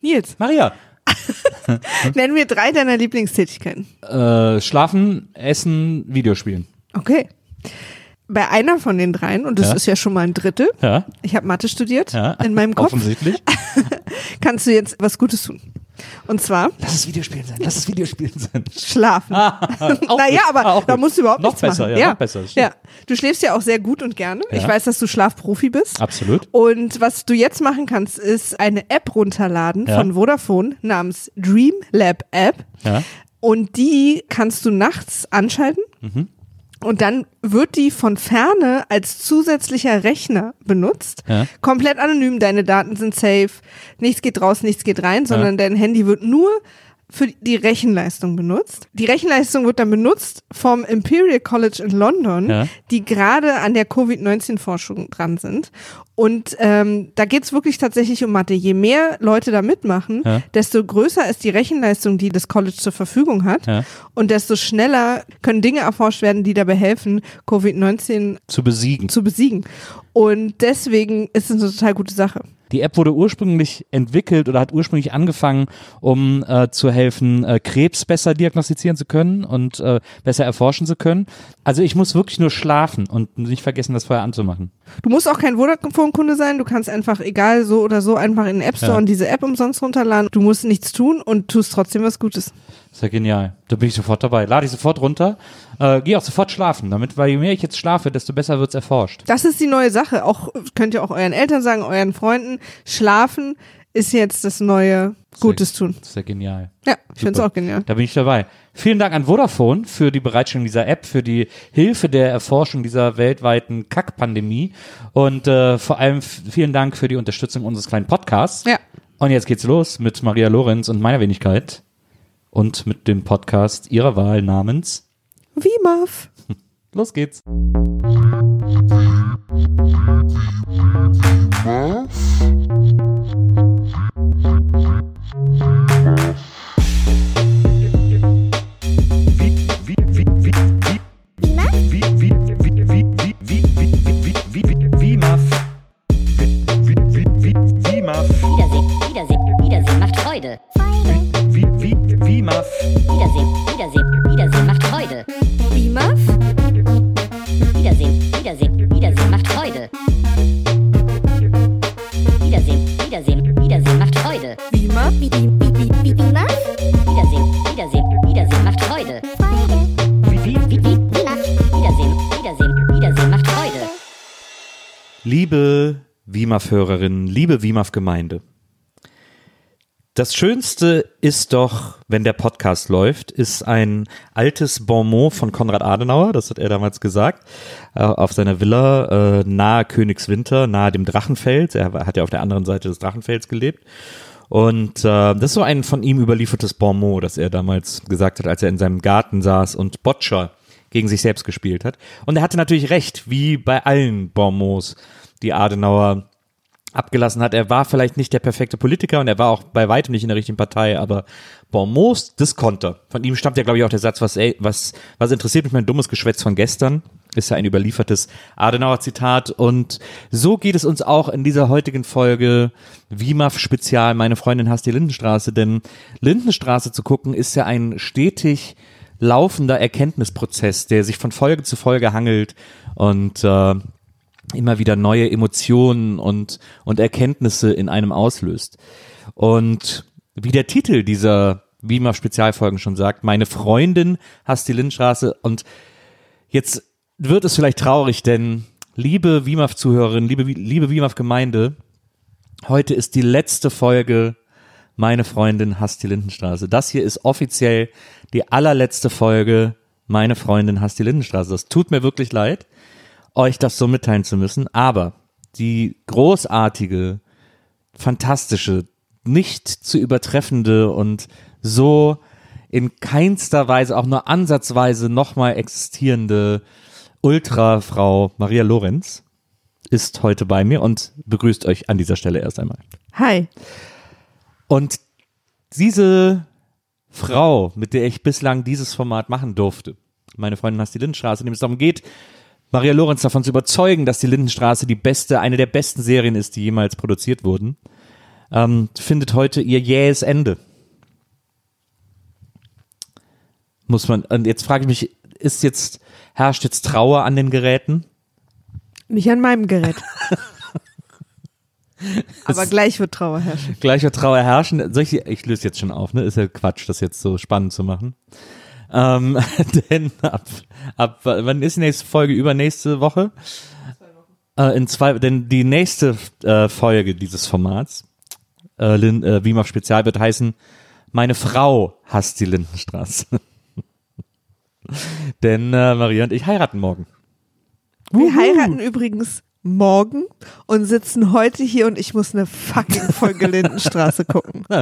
Nils, Maria. nenn mir drei deiner Lieblingstätigkeiten. Äh, schlafen, essen, Videospielen. Okay. Bei einer von den dreien, und das Ja. ist ja schon mal ein Drittel, Ja. ich habe Mathe studiert Ja. in meinem Kopf, Offensichtlich. kannst du jetzt was Gutes tun. Und zwar Lass es Videospielen sein. Lass es Videospielen sein. schlafen. Auch naja, gut, aber auch da musst du überhaupt Noch nichts besser, machen. ja, noch besser. Ja, du schläfst ja auch sehr gut und gerne. Ich Ja. weiß, dass du Schlafprofi bist. Absolut. Und was du jetzt machen kannst, ist eine App runterladen Ja. von Vodafone namens Dream Lab App. Ja. Und die kannst du nachts anschalten. Mhm. Und dann wird die von ferne als zusätzlicher Rechner benutzt. Ja. Komplett anonym, deine Daten sind safe. Nichts geht raus, nichts geht rein, sondern dein Handy wird nur für die Rechenleistung benutzt. Die Rechenleistung wird dann benutzt vom Imperial College in London, Ja. die gerade an der Covid-19-Forschung dran sind. Und ähm, da geht's wirklich tatsächlich um Mathe. Je mehr Leute da mitmachen, Ja. desto größer ist die Rechenleistung, die das College zur Verfügung hat. Ja. Und desto schneller können Dinge erforscht werden, die dabei helfen, Covid-19 Zu besiegen. zu besiegen. Und deswegen ist es eine total gute Sache. Die App wurde ursprünglich entwickelt oder hat ursprünglich angefangen, um äh, zu helfen, äh, Krebs besser diagnostizieren zu können und äh, besser erforschen zu können. Also ich muss wirklich nur schlafen und nicht vergessen, das vorher anzumachen. Du musst auch kein Vodafone-Kunde sein. Du kannst einfach, egal so oder so, einfach in den App Store Ja. und diese App umsonst runterladen. Du musst nichts tun und tust trotzdem was Gutes. Das ist ja genial. Da bin ich sofort dabei. Lade ich sofort runter. Äh, Gehe auch sofort schlafen, damit, weil je mehr ich jetzt schlafe, desto besser wird's erforscht. Das ist die neue Sache. Auch könnt ihr auch euren Eltern sagen, euren Freunden. Schlafen ist jetzt das neue Gutes tun. Das ist ja genial. Ja, ich finde es auch genial. Da bin ich dabei. Vielen Dank an Vodafone für die Bereitstellung dieser App, für die Hilfe der Erforschung dieser weltweiten Kackpandemie und äh, vor allem vielen Dank für die Unterstützung unseres kleinen Podcasts. Ja. Und jetzt geht's los mit Maria Lorenz und meiner Wenigkeit und mit dem Podcast ihrer Wahl namens Wie Marv. Los geht's. Wiedersehen, Liebe WIMAF-Hörerinnen, liebe WIMAF-Gemeinde. Das Schönste ist doch, wenn der Podcast läuft, ist ein altes Bonmot von Konrad Adenauer, das hat er damals gesagt, äh, auf seiner Villa äh, nahe Königswinter, nahe dem Drachenfels. Er hat ja auf der anderen Seite des Drachenfels gelebt. Und äh, das ist so ein von ihm überliefertes Bonmot, das er damals gesagt hat, als er in seinem Garten saß und Boccia gegen sich selbst gespielt hat. Und er hatte natürlich recht, wie bei allen Bonmots, die Adenauer abgelassen hat. Er war vielleicht nicht der perfekte Politiker und er war auch bei weitem nicht in der richtigen Partei, aber Bonmots, das konnte. Von ihm stammt ja, glaube ich, auch der Satz, was, ey, was, was interessiert mich mein dummes Geschwätz von gestern? Ist ja ein überliefertes Adenauer-Zitat. Und so geht es uns auch in dieser heutigen Folge WIMAF-Spezial, meine Freundin hasst die Lindenstraße, denn Lindenstraße zu gucken ist ja ein stetig laufender Erkenntnisprozess, der sich von Folge zu Folge hangelt und äh, immer wieder neue Emotionen und, und Erkenntnisse in einem auslöst. Und wie der Titel dieser WIMAF Spezialfolgen schon sagt, meine Freundin hasst die Lindenstraße und jetzt wird es vielleicht traurig, denn liebe WIMAF Zuhörerinnen, liebe, liebe WIMAF Gemeinde, heute ist die letzte Folge meine Freundin hasst die Lindenstraße. Das hier ist offiziell die allerletzte Folge meine Freundin hasst die Lindenstraße. Das tut mir wirklich leid euch das so mitteilen zu müssen, aber die großartige, fantastische, nicht zu übertreffende und so in keinster Weise, auch nur ansatzweise nochmal existierende Ultrafrau Maria Lorenz ist heute bei mir und begrüßt euch an dieser Stelle erst einmal. Hi. Und diese Frau, mit der ich bislang dieses Format machen durfte, meine Freundin hast die Lindenstraße, in dem es darum geht, Maria Lorenz davon zu überzeugen, dass die Lindenstraße die beste, eine der besten Serien ist, die jemals produziert wurden, ähm, findet heute ihr jähes Ende. Muss man, und jetzt frage ich mich, ist jetzt, herrscht jetzt Trauer an den Geräten? Nicht an meinem Gerät. Aber gleich wird Trauer herrschen. Gleich wird Trauer herrschen. Soll ich, ich löse jetzt schon auf, ne? Ist ja Quatsch, das jetzt so spannend zu machen. Ähm, denn ab, ab, wann ist die nächste Folge? Übernächste Woche? Äh, in zwei, denn die nächste äh, Folge dieses Formats, äh, Lin, äh, Wiemer Spezial, wird heißen, meine Frau hasst die Lindenstraße. denn äh, Maria und ich heiraten morgen. Wir heiraten übrigens morgen und sitzen heute hier und ich muss eine fucking Folge Lindenstraße gucken.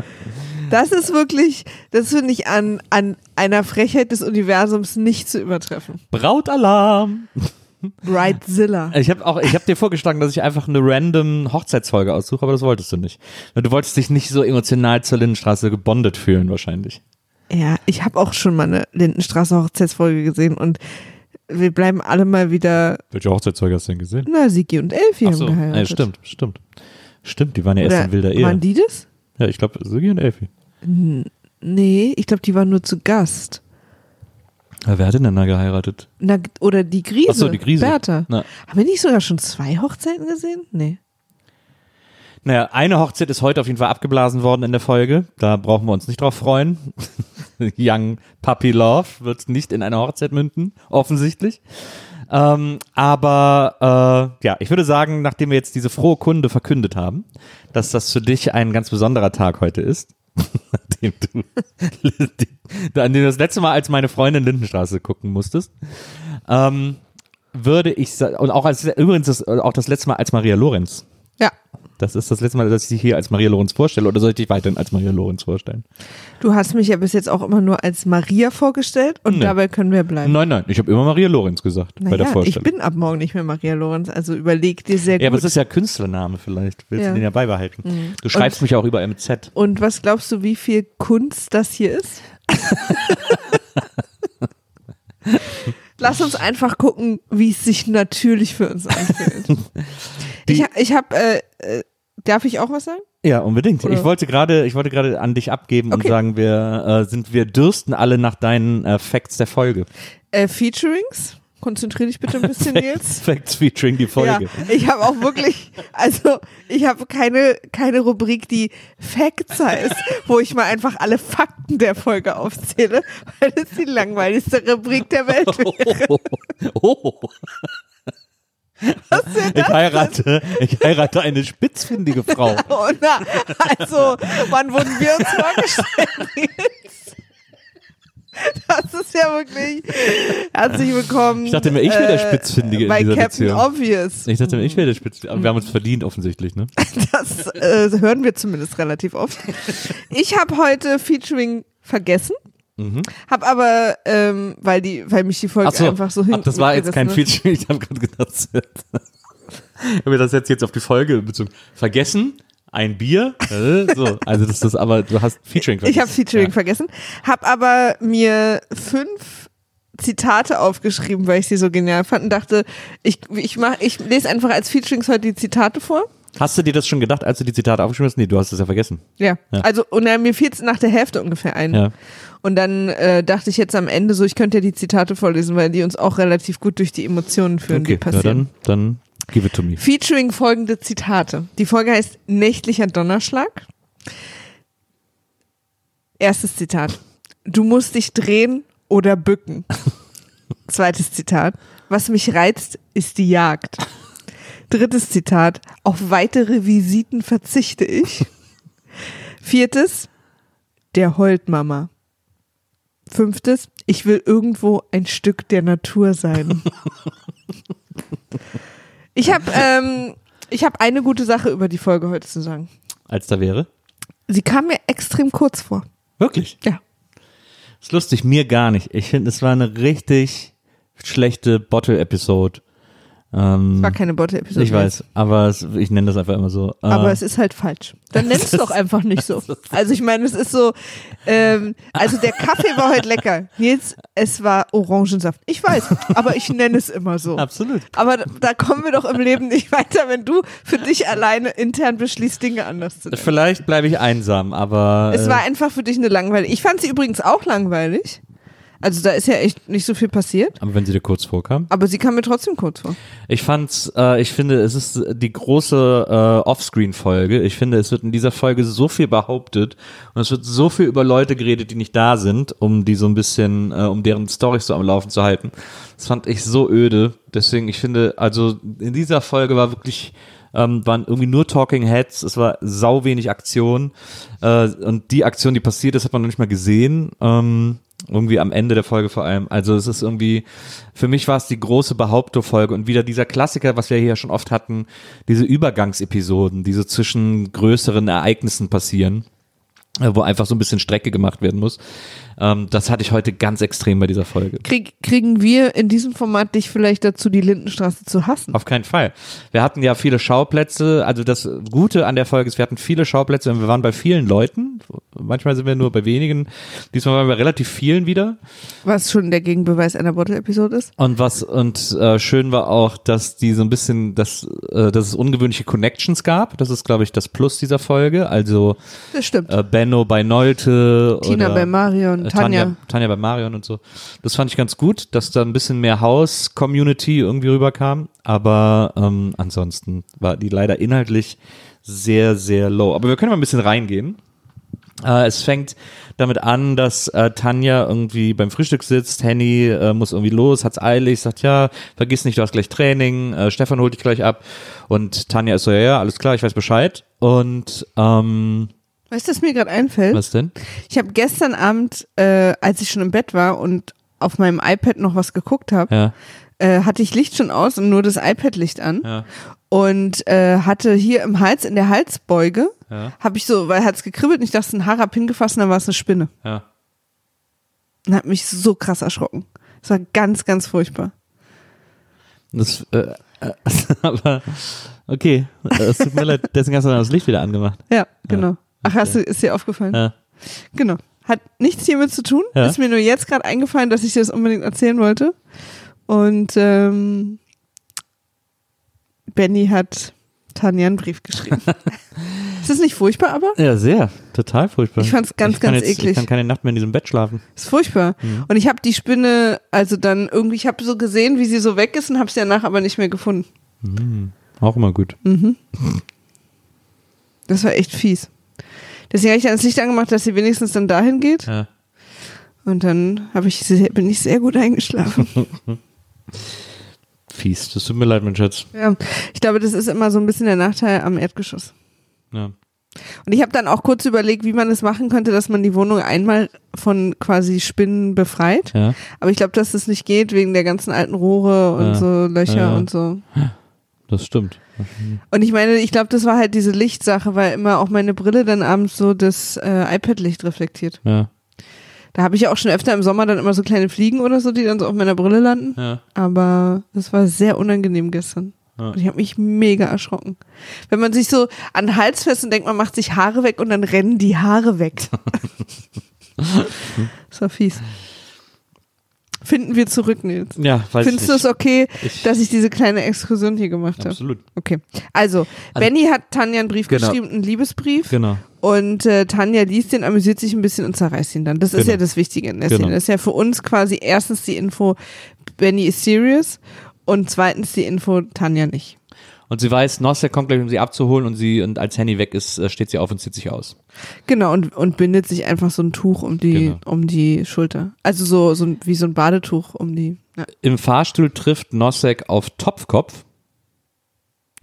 Das ist wirklich, das finde ich an, an einer Frechheit des Universums nicht zu übertreffen. Brautalarm! Brightzilla. Ich habe auch, ich habe dir vorgeschlagen, dass ich einfach eine random Hochzeitsfolge aussuche, aber das wolltest du nicht. Du wolltest dich nicht so emotional zur Lindenstraße gebondet fühlen, wahrscheinlich. Ja, ich habe auch schon mal eine Lindenstraße Hochzeitsfolge gesehen und wir bleiben alle mal wieder, Welche Hochzeitsfolge hast du denn gesehen? na, Sigi und Elfi Ach haben so, geheiratet. ja, stimmt, stimmt. Stimmt, die waren ja erst Oder in wilder Ehe. waren die das? Ja, ich glaube, Sigi und Elfi. Nee, ich glaube, die waren nur zu Gast. Ja, wer hat denn da geheiratet? Na, oder die Grise. Ach so, die Grise. Bertha. Na. Haben wir nicht sogar schon zwei Hochzeiten gesehen? Nee. Naja, eine Hochzeit ist heute auf jeden Fall abgeblasen worden in der Folge. Da brauchen wir uns nicht drauf freuen. Young Puppy Love wird nicht in eine Hochzeit münden, offensichtlich. Ähm, aber äh, ja, ich würde sagen, nachdem wir jetzt diese frohe Kunde verkündet haben, dass das für dich ein ganz besonderer Tag heute ist, an dem du, das letzte Mal als meine Freundin Lindenstraße gucken musstest, ähm, würde ich und auch als übrigens das, auch das letzte Mal als Maria Lorenz. Ja. Das ist das letzte Mal, dass ich dich hier als Maria Lorenz vorstelle. Oder soll ich dich weiterhin als Maria Lorenz vorstellen? Du hast mich ja bis jetzt auch immer nur als Maria vorgestellt und Nee. dabei können wir bleiben. Nein, nein, ich habe immer Maria Lorenz gesagt bei der Naja, ich Vorstellung. bin ab morgen nicht mehr Maria Lorenz, also überleg dir sehr ja, aber gut. es ist ja Künstlername vielleicht. Willst Ja. Mhm. du den ja beibehalten? Du schreibst mich auch über MZ. und was glaubst du, wie viel Kunst das hier ist? Lass uns einfach gucken, wie es sich natürlich für uns anfühlt. ich ich habe, äh, äh, darf ich auch was sagen? Ja, unbedingt. Oder- Ich wollte gerade, ich wollte gerade an dich abgeben und Okay. sagen, wir äh, sind, wir dürsten alle nach deinen äh, Facts der Folge. Äh, Featurings? Konzentrier dich bitte ein bisschen, Nils. Facts featuring die Folge. Ja, ich habe auch wirklich, also ich habe keine, keine Rubrik, die Facts heißt, wo ich mal einfach alle Fakten der Folge aufzähle, weil das die langweiligste Rubrik der Welt wäre. Oh, oh. Ich heirate, ich heirate eine spitzfindige Frau. Oh, na, also, wann wurden wir uns vorgestellt? Das ist ja wirklich herzlich willkommen. Ich dachte mir, ich wäre der Spitzfindige in bei dieser Captain Beziehung. Obvious. Ich dachte mir, ich wäre der spitzfindige. Aber wir haben uns verdient offensichtlich, ne? Das äh, hören wir zumindest relativ oft. Ich habe heute Featuring vergessen. Mhm. Hab aber, ähm, weil die, weil mich die Folge so, einfach so hin. ach, das war jetzt kein Feature. Ich habe gerade gedacht, ich habe das jetzt, jetzt auf die Folge bezogen. Vergessen, ein Bier. So, also das ist aber, du hast Featuring hat. Ich habe Featuring Ja. vergessen. Hab aber mir fünf Zitate aufgeschrieben, weil ich sie so genial fand und dachte, ich, ich mach, ich lese einfach als Featurings heute die Zitate vor. Hast du dir das schon gedacht, als du die Zitate aufgeschrieben hast? Nee, du hast es ja vergessen. Ja. Ja. Also, und dann, mir fiel es nach der Hälfte ungefähr ein. Ja. Und dann äh, dachte ich jetzt am Ende so, ich könnte ja die Zitate vorlesen, weil die uns auch relativ gut durch die Emotionen führen, die Okay, ja, passieren. dann, dann give it to me. Featuring folgende Zitate. Die Folge heißt Nächtlicher Donnerschlag. Erstes Zitat. Du musst dich drehen oder bücken. Zweites Zitat. Was mich reizt, ist die Jagd. Drittes Zitat. Auf weitere Visiten verzichte ich. Viertes. Der heult Mama. Fünftes. Ich will irgendwo ein Stück der Natur sein. Ich habe ähm, ich hab eine gute Sache über die Folge heute zu sagen. Als da wäre? Sie kam mir extrem kurz vor. Wirklich? Ja. Ist lustig, mir gar nicht. Ich finde, es war eine richtig schlechte Bottle-Episode. Ähm, War keine Bottle-Episode. ich weiß, aber es, ich nenne das einfach immer so. Äh, Aber es ist halt falsch. Dann nenn es doch einfach nicht so. Also ich meine, es ist so, ähm, also der Kaffee war heute lecker. Nils, es war Orangensaft. Ich weiß, aber ich nenne es immer so. absolut. Aber da- da kommen wir doch im Leben nicht weiter, wenn du für dich alleine intern beschließt, Dinge anders zu nennen. Vielleicht bleibe ich einsam, aber Es äh, war einfach für dich eine langweilig. Ich fand sie übrigens auch langweilig. Also da ist ja echt nicht so viel passiert. aber wenn sie dir kurz vorkam. Aber sie kam mir trotzdem kurz vor. Ich fand's, äh, ich finde, es ist die große äh, Offscreen-Folge. Ich finde, es wird in dieser Folge so viel behauptet und es wird so viel über Leute geredet, die nicht da sind, um die so ein bisschen, äh, um deren Storys so am Laufen zu halten. Das fand ich so öde. Deswegen, ich finde, also in dieser Folge war wirklich ähm, waren irgendwie nur Talking Heads, es war sau wenig Aktion äh, und die Aktion, die passiert ist, hat man noch nicht mal gesehen. Ähm, irgendwie am Ende der Folge vor allem. Also es ist irgendwie, für mich war es die große Behauptung-Folge und wieder dieser Klassiker, was wir hier schon oft hatten, diese Übergangsepisoden, die so zwischen größeren Ereignissen passieren, wo einfach so ein bisschen Strecke gemacht werden muss. Ähm, das hatte ich heute ganz extrem bei dieser Folge. Krieg, kriegen wir in diesem Format dich vielleicht dazu, die Lindenstraße zu hassen? Auf keinen Fall. Wir hatten ja viele Schauplätze. Also das Gute an der Folge ist, wir hatten viele Schauplätze und wir waren bei vielen Leuten. Manchmal sind wir nur bei wenigen. Diesmal waren wir bei relativ vielen wieder. Was schon der Gegenbeweis einer Bottle-Episode ist? Und was und äh, schön war auch, dass die so ein bisschen, dass, äh, dass es ungewöhnliche Connections gab. Das ist, glaube ich, das Plus dieser Folge. Also Das stimmt. äh, Benno bei Nolte, Tina bei Marion, äh, Tanja. Tanja, Tanja bei Marion und so. Das fand ich ganz gut, dass da ein bisschen mehr House-Community irgendwie rüberkam. Aber ähm, ansonsten war die leider inhaltlich sehr, sehr low. Aber wir können mal ein bisschen reingehen. Äh, es fängt damit an, dass äh, Tanja irgendwie beim Frühstück sitzt, Henny äh, muss irgendwie los, hat's eilig, sagt ja, vergiss nicht, du hast gleich Training, äh, Stefan holt dich gleich ab und Tanja ist so, ja, ja, alles klar, ich weiß Bescheid und ähm, Weißt du, was mir gerade einfällt? was denn? Ich habe gestern Abend, äh, als ich schon im Bett war und auf meinem iPad noch was geguckt habe, Ja, äh, hatte ich Licht schon aus und nur das iPad-Licht an ja, und äh, hatte hier im Hals, in der Halsbeuge, ja, habe ich so, weil hat's gekribbelt und ich dachte, es ist ein Haar hab hingefasst und dann war es eine Spinne. ja. Und hat mich so krass erschrocken. Es war ganz, ganz furchtbar. Das, äh, äh, aber okay, es tut mir leid, deswegen hast du dann das Licht wieder angemacht. Ja, genau. Ach, hast du, ist dir aufgefallen? Ja. Genau. Hat nichts hiermit zu tun. Ja. Ist mir nur jetzt gerade eingefallen, dass ich dir das unbedingt erzählen wollte. Und ähm, Benny hat Tanja einen Brief geschrieben. ist das nicht furchtbar, aber? Ja, sehr. Total furchtbar. Ich fand's ganz, ich kann ganz jetzt, eklig. Ich kann keine Nacht mehr in diesem Bett schlafen. Ist furchtbar. Mhm. Und ich habe die Spinne, also dann irgendwie, ich habe so gesehen, wie sie so weg ist und habe sie danach aber nicht mehr gefunden. Auch immer gut. Das war echt fies. Deswegen habe ich dann das Licht angemacht, dass sie wenigstens dann dahin geht. Ja. Und dann ich sehr, bin ich sehr gut eingeschlafen. Fies. Das tut mir leid, mein Schatz. ja, ich glaube, das ist immer so ein bisschen der Nachteil am Erdgeschoss. Ja. Und ich habe dann auch kurz überlegt, wie man es machen könnte, dass man die Wohnung einmal von quasi Spinnen befreit. Ja. Aber ich glaube, dass das nicht geht wegen der ganzen alten Rohre und Ja. so Löcher ja. und so. Das stimmt. Und ich meine, ich glaube, das war halt diese Lichtsache, weil immer auch meine Brille dann abends so das äh, iPad-Licht reflektiert. Ja. Da habe ich ja auch schon öfter im Sommer dann immer so kleine Fliegen oder so, die dann so auf meiner Brille landen. Ja. Aber das war sehr unangenehm gestern. Ja. Und ich habe mich mega erschrocken. Wenn man sich so an den Hals fest und denkt, man macht sich Haare weg und dann rennen die Haare weg. das war fies. Finden wir zurück, Nils. Ja, weiß Findest du es okay, Ich- dass ich diese kleine Exkursion hier gemacht habe? Absolut. Okay. Also, Benny hat Tanja einen Brief Genau. geschrieben, einen Liebesbrief. Genau. Und äh, Tanja liest den, amüsiert sich ein bisschen und zerreißt ihn dann. Das ist Genau. ja das Wichtige in der Genau. Szene. Das ist ja für uns quasi erstens die Info, Benny ist serious und zweitens die Info, Tanja nicht. Und sie weiß, Nosser kommt gleich, um sie abzuholen und sie, und als Henny weg ist, äh, steht sie auf und zieht sich aus. Genau, und, und bindet sich einfach so ein Tuch um die, Genau. um die Schulter. Also so, so ein- wie so ein Badetuch um die. Ja. Im Fahrstuhl trifft Nosek auf Topfkopf.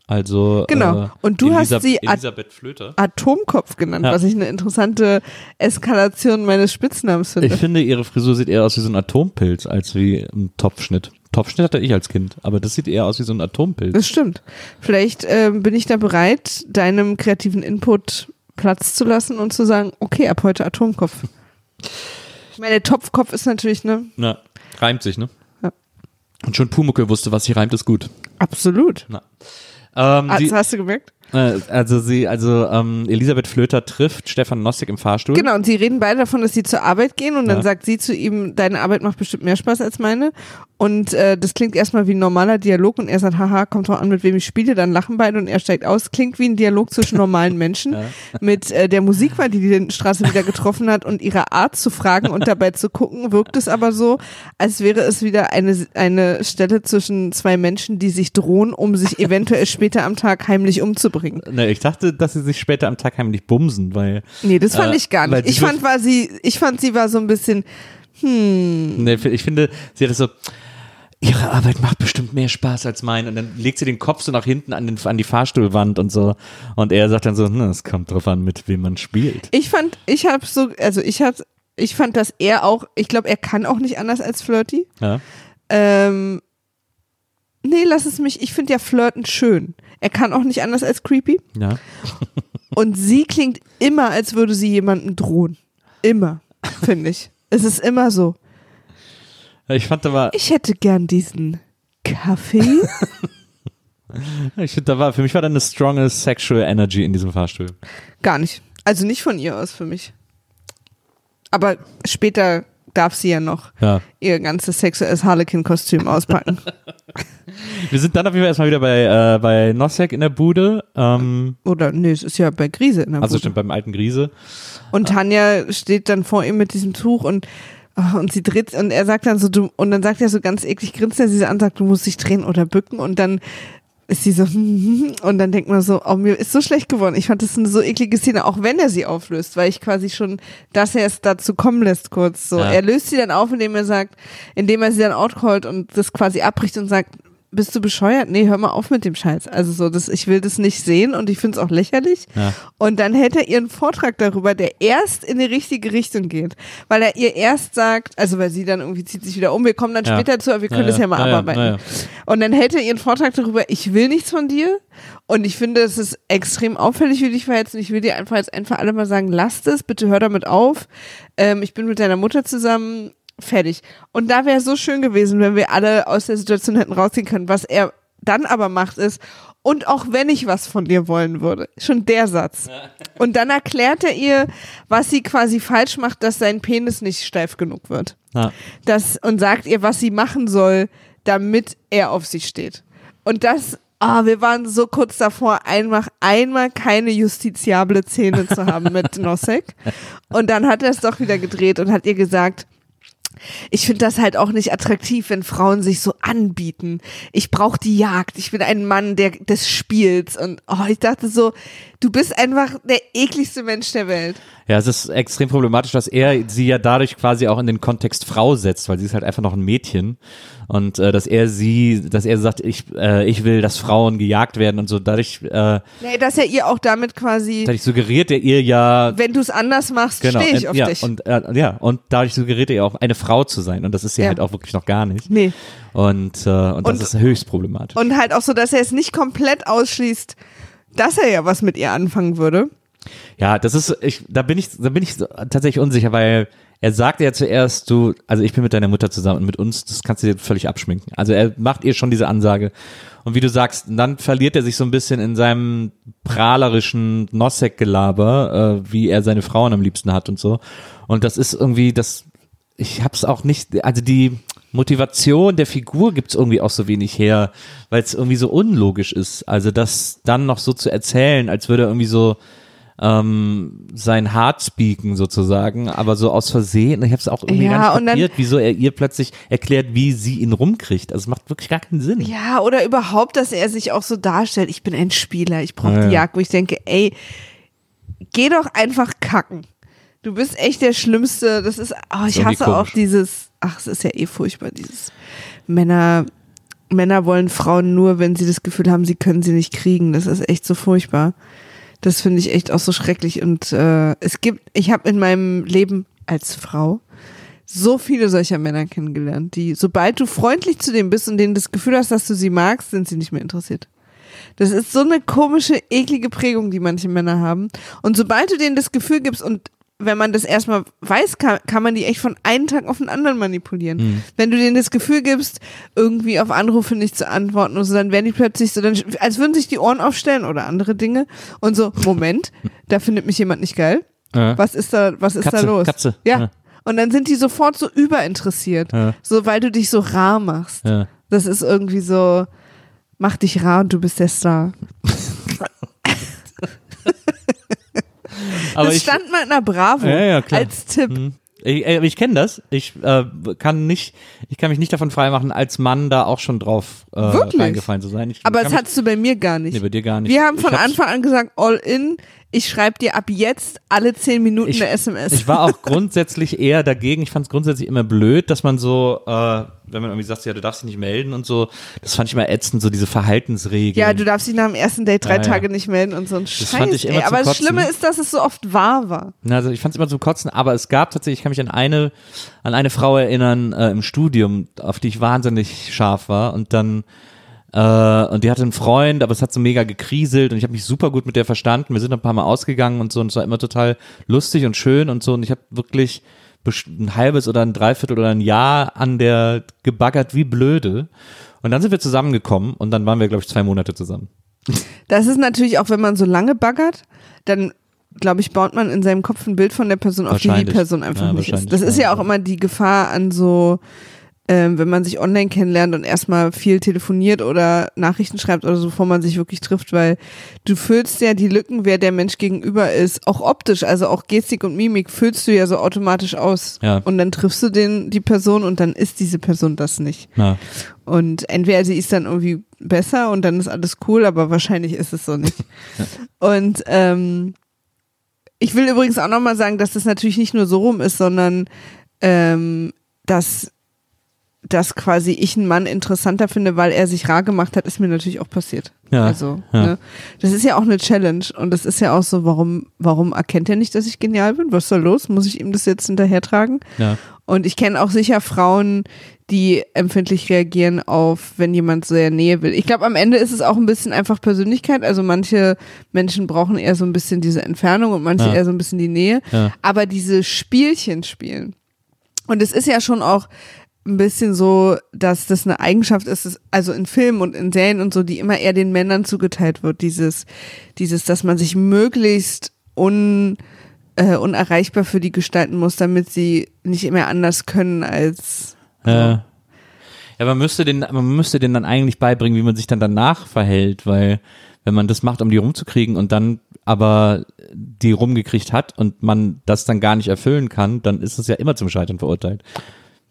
Also Genau. Äh, Und du hast Elisab- sie ad- Elisabeth Flöter. Atomkopf genannt, Ja. was ich eine interessante Eskalation meines Spitznamens finde. Ich finde, ihre Frisur sieht eher aus wie so ein Atompilz als wie ein Topfschnitt. Topfschnitt hatte ich als Kind, aber das sieht eher aus wie so ein Atompilz. Das stimmt. Vielleicht ähm, bin ich da bereit, deinem kreativen Input Platz zu lassen und zu sagen, okay, ab heute Atomkopf. Ich meine, Topfkopf ist natürlich, ne? Na, reimt sich, ne? Ja. Und schon Pumuckel wusste, was sich reimt, ist gut. Absolut. Na. Ähm, Also, die, hast du gemerkt? Äh, also sie, also ähm, Elisabeth Flöter trifft Stefan Nossig im Fahrstuhl. Genau, und sie reden beide davon, dass sie zur Arbeit gehen und dann Ja. sagt sie zu ihm, deine Arbeit macht bestimmt mehr Spaß als meine. Und äh, das klingt erstmal wie ein normaler Dialog und er sagt, haha, kommt drauf an, mit wem ich spiele, dann lachen beide und er steigt aus. Klingt wie ein Dialog zwischen normalen Menschen mit äh, der Musikwahl, die die in Straße wieder getroffen hat und ihrer Art zu fragen und dabei zu gucken, wirkt es aber so, als wäre es wieder eine, eine Stelle zwischen zwei Menschen, die sich drohen, um sich eventuell später am Tag heimlich umzubringen. Ne, ich dachte, dass sie sich später am Tag heimlich bumsen, weil Nee, das fand Äh, ich gar nicht. Ich fand, war sie, ich fand, sie war so ein bisschen, hm, ne, ich finde, sie hat es so, ihre Arbeit macht bestimmt mehr Spaß als meine. Und dann legt sie den Kopf so nach hinten an, den, an die Fahrstuhlwand und so. Und er sagt dann so, na, es kommt drauf an, mit wem man spielt. ich fand, ich hab so, also ich hab, ich fand, dass er auch, ich glaube, er kann auch nicht anders als flirty. Ja. Ähm, nee, lass es mich, ich finde ja Flirten schön. Er kann auch nicht anders als creepy. ja. Und sie klingt immer, als würde sie jemandem drohen. Immer, finde ich. Es ist immer so. Ich fand, da war, Ich hätte gern diesen Kaffee. ich finde, da war, für mich war da eine stronge sexual energy in diesem Fahrstuhl. Gar nicht. Also nicht von ihr aus für mich. Aber später darf sie ja noch Ja. ihr ganzes sexuelles Harlequin-Kostüm auspacken. Wir sind dann auf jeden Fall erstmal wieder bei, äh, bei Nosek in der Bude. Ähm, Oder nee, es ist ja bei Grise in der also Bude. stimmt, beim alten Grise. Und Tanja steht dann vor ihm mit diesem Tuch und ah, und sie dreht und er sagt dann so du und dann sagt er so ganz eklig grinst er sie an sagt du musst dich drehen oder bücken und dann ist sie so und dann denkt man so oh mir ist so schlecht geworden ich fand das eine so eklige Szene auch wenn er sie auflöst weil ich quasi schon dass er es dazu kommen lässt kurz so Ja. er löst sie dann auf indem er sagt indem er sie dann outcallt und das quasi abbricht und sagt bist du bescheuert? Nee, hör mal auf mit dem Scheiß. Also so, das, ich will das nicht sehen und ich finde es auch lächerlich. Ja. Und dann hält er ihren Vortrag darüber, der erst in die richtige Richtung geht. Weil er ihr erst sagt, also weil sie dann irgendwie zieht sich wieder um, wir kommen dann Ja. später zu, aber wir können Ja, das ja mal abarbeiten. Und dann hält er ihren Vortrag darüber, ich will nichts von dir. Und ich finde, es ist extrem auffällig, wie du dich verhältst. Und ich will dir einfach jetzt einfach alle mal sagen, lass das, bitte hör damit auf. Ähm, ich bin mit deiner Mutter zusammen, fertig. Und da wäre es so schön gewesen, wenn wir alle aus der Situation hätten rausziehen können. Was er dann aber macht ist, und auch wenn ich was von dir wollen würde, schon der Satz. Und dann erklärt er ihr, was sie quasi falsch macht, dass sein Penis nicht steif genug wird. Ja. Das, und sagt ihr, was sie machen soll, damit er auf sie steht. Und das, ah, wir waren so kurz davor, einmal, einmal keine justiziable Szene zu haben mit Nosek. Und dann hat er es doch wieder gedreht und hat ihr gesagt, ich finde das halt auch nicht attraktiv, wenn Frauen sich so anbieten. Ich brauche die Jagd. Ich bin ein Mann der, des Spiels. Und oh, ich dachte so, du bist einfach der ekligste Mensch der Welt. Ja, es ist extrem problematisch, dass er sie ja dadurch quasi auch in den Kontext Frau setzt, weil sie ist halt einfach noch ein Mädchen und äh, dass er sie, dass er sagt, ich, äh, ich will, dass Frauen gejagt werden und so. Dadurch, äh, Nee, dass er ihr auch damit quasi, dadurch suggeriert er ihr ja wenn du es anders machst, genau, stehe ich auf ja, dich. und äh, ja und dadurch suggeriert er ihr auch eine Frau zu sein und das ist sie Ja. halt auch wirklich noch gar nicht nee. und äh, und das Und- ist höchst problematisch. Und halt auch so, dass er es nicht komplett ausschließt, dass er ja was mit ihr anfangen würde. Ja, das ist, ich, da bin ich, da bin ich tatsächlich unsicher, weil er sagt ja zuerst, du, also ich bin mit deiner Mutter zusammen und mit uns, das kannst du dir völlig abschminken. Also er macht ihr schon diese Ansage. Und wie du sagst, dann verliert er sich so ein bisschen in seinem prahlerischen Nosek-Gelaber, äh, wie er seine Frauen am liebsten hat und so. Und das ist irgendwie, das, ich hab's auch nicht, also die Motivation der Figur gibt's irgendwie auch so wenig her, weil es irgendwie so unlogisch ist. Also das dann noch so zu erzählen, als würde er irgendwie so ähm, sein Hart speaken sozusagen, aber so aus Versehen. Ich habe es auch irgendwie Ja, dann- kapiert, wieso er ihr plötzlich erklärt, wie sie ihn rumkriegt. Also es macht wirklich gar keinen Sinn. Ja, oder überhaupt, dass er sich auch so darstellt, ich bin ein Spieler, ich brauche Ja, die ja. Jagd, wo ich denke, ey, geh doch einfach kacken. Du bist echt der Schlimmste. Das ist, oh, ich hasse auch dieses, ach, es ist ja eh furchtbar, dieses Männer, Männer wollen Frauen nur, wenn sie das Gefühl haben, sie können sie nicht kriegen. Das ist echt so furchtbar. Das finde ich echt auch so schrecklich. Und äh, es gibt, ich habe in meinem Leben als Frau so viele solcher Männer kennengelernt, die, sobald du freundlich zu denen bist und denen das Gefühl hast, dass du sie magst, sind sie nicht mehr interessiert. Das ist so eine komische, eklige Prägung, die manche Männer haben. Und sobald du denen das Gefühl gibst, und wenn man das erstmal weiß, kann, kann man die echt von einem Tag auf den anderen manipulieren. Mhm. Wenn du denen das Gefühl gibst, irgendwie auf Anrufe nicht zu antworten und so, dann werden die plötzlich so, dann, als würden sich die Ohren aufstellen oder andere Dinge und so, Moment, da findet mich jemand nicht geil. Ja. Was ist da, was ist da Katze, los? Katze. Ja. Ja. Und dann sind die sofort so überinteressiert. Ja. So, weil du dich so rar machst. Das ist irgendwie so, mach dich rar und du bist der Star. Aber das ich, stand mal in der Bravo Ja, ja, als Tipp. Mhm. Ich, ich kenne das. Ich äh, kann nicht, ich kann mich nicht davon freimachen, als Mann da auch schon drauf äh, reingefallen zu sein. Ich Aber das hattest du bei mir gar nicht. Nee, bei dir gar nicht. Wir haben von Anfang an gesagt, all in, ich schreibe dir ab jetzt alle zehn Minuten Ich- eine SMS. Ich war auch grundsätzlich eher dagegen. Ich fand es grundsätzlich immer blöd, dass man so, äh, wenn man irgendwie sagt, ja, du darfst dich nicht melden und so, das fand ich immer ätzend, so diese Verhaltensregeln. ja, du darfst dich nach dem ersten Date drei Ja, ja. Tage nicht melden und so ein Scheiß. fand ich immer ey. Aber das. Schlimme ist, dass es so oft wahr war. Na, Also ich fand es immer zum Kotzen, aber es gab tatsächlich, ich kann mich an eine, an eine Frau erinnern äh, im Studium, auf die ich wahnsinnig scharf war und dann äh, und die hatte einen Freund, aber es hat so mega gekriselt und ich habe mich super gut mit der verstanden. Wir sind ein paar Mal ausgegangen und so und es war immer total lustig und schön und so und ich habe wirklich ein halbes oder ein Dreiviertel oder ein Jahr an der gebaggert wie blöde. Und dann sind wir zusammengekommen und dann waren wir, glaube ich, zwei Monate zusammen. Das ist natürlich auch, wenn man so lange baggert, dann glaube ich, baut man in seinem Kopf ein Bild von der Person, auf die die. Person einfach Ja, nicht ist. Das ist ja auch immer die Gefahr an so, ähm, wenn man sich online kennenlernt und erstmal viel telefoniert oder Nachrichten schreibt oder so, bevor man sich wirklich trifft, weil du füllst ja die Lücken, wer der Mensch gegenüber ist, auch optisch, also auch Gestik und Mimik füllst du ja so automatisch aus. Ja. Und dann triffst du den, die Person und dann ist diese Person das nicht. Ja. Und entweder sie ist dann irgendwie besser und dann ist alles cool, aber wahrscheinlich ist es so nicht. Und ähm, ich will übrigens auch nochmal sagen, dass das natürlich nicht nur so rum ist, sondern ähm, dass, dass quasi ich einen Mann interessanter finde, weil er sich rar gemacht hat, ist mir natürlich auch passiert. Ja, Also, ja. ne? das ist ja auch eine Challenge und das ist ja auch so, warum, warum erkennt er nicht, dass ich genial bin? Was ist da los? Muss ich ihm das jetzt hinterhertragen? ja. Und ich kenne auch sicher Frauen, die empfindlich reagieren auf, wenn jemand sehr Nähe will. Ich glaube, am Ende ist es auch ein bisschen einfach Persönlichkeit. Also manche Menschen brauchen eher so ein bisschen diese Entfernung und manche Ja. eher so ein bisschen die Nähe. Ja. Aber diese Spielchen spielen. Und es ist ja schon auch ein bisschen so, dass das eine Eigenschaft ist, also in Filmen und in Serien und so, die immer eher den Männern zugeteilt wird. Dieses, dieses, dass man sich möglichst un, äh, unerreichbar für die gestalten muss, damit sie nicht mehr anders können als Ja. Ja, man müsste den, man müsste den dann eigentlich beibringen, wie man sich dann danach verhält, weil wenn man das macht, um die rumzukriegen und dann aber die rumgekriegt hat und man das dann gar nicht erfüllen kann, dann ist es ja immer zum Scheitern verurteilt.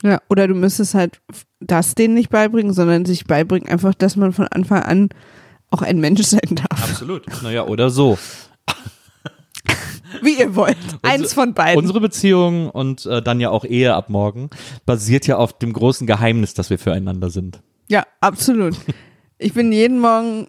Ja. Oder du müsstest halt das denen nicht beibringen, sondern sich beibringen einfach, dass man von Anfang an auch ein Mensch sein darf. Absolut. Naja, oder so. Wie ihr wollt. Eins von beiden. Unsere Beziehung und äh, dann ja auch Ehe ab morgen basiert ja auf dem großen Geheimnis, dass wir füreinander sind. Ja, absolut. Ich bin jeden Morgen,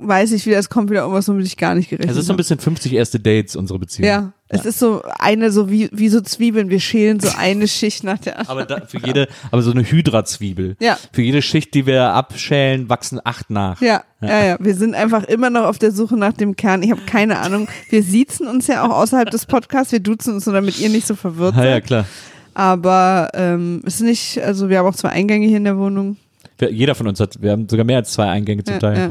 weiß ich wieder, es kommt wieder irgendwas, womit ich gar nicht gerechnet Es ist so ein habe. bisschen 50 erste Dates, unsere Beziehung. Ja, es ist so eine, so wie, wie so Zwiebeln. Wir schälen so eine Schicht nach der anderen. Aber da, für jede, aber so eine Hydra-Zwiebel. Ja. Für jede Schicht, die wir abschälen, wachsen acht nach. Ja, ja, ja. Wir sind einfach immer noch auf der Suche nach dem Kern. Ich habe keine Ahnung. Wir siezen uns ja auch außerhalb des Podcasts. Wir duzen uns, nur damit ihr nicht so verwirrt Ja, ja, seid. klar. Aber ähm, es ist nicht, also wir haben auch zwei Eingänge hier in der Wohnung. Jeder von uns hat, wir haben sogar mehr als zwei Eingänge zum Ja, Teil. ja.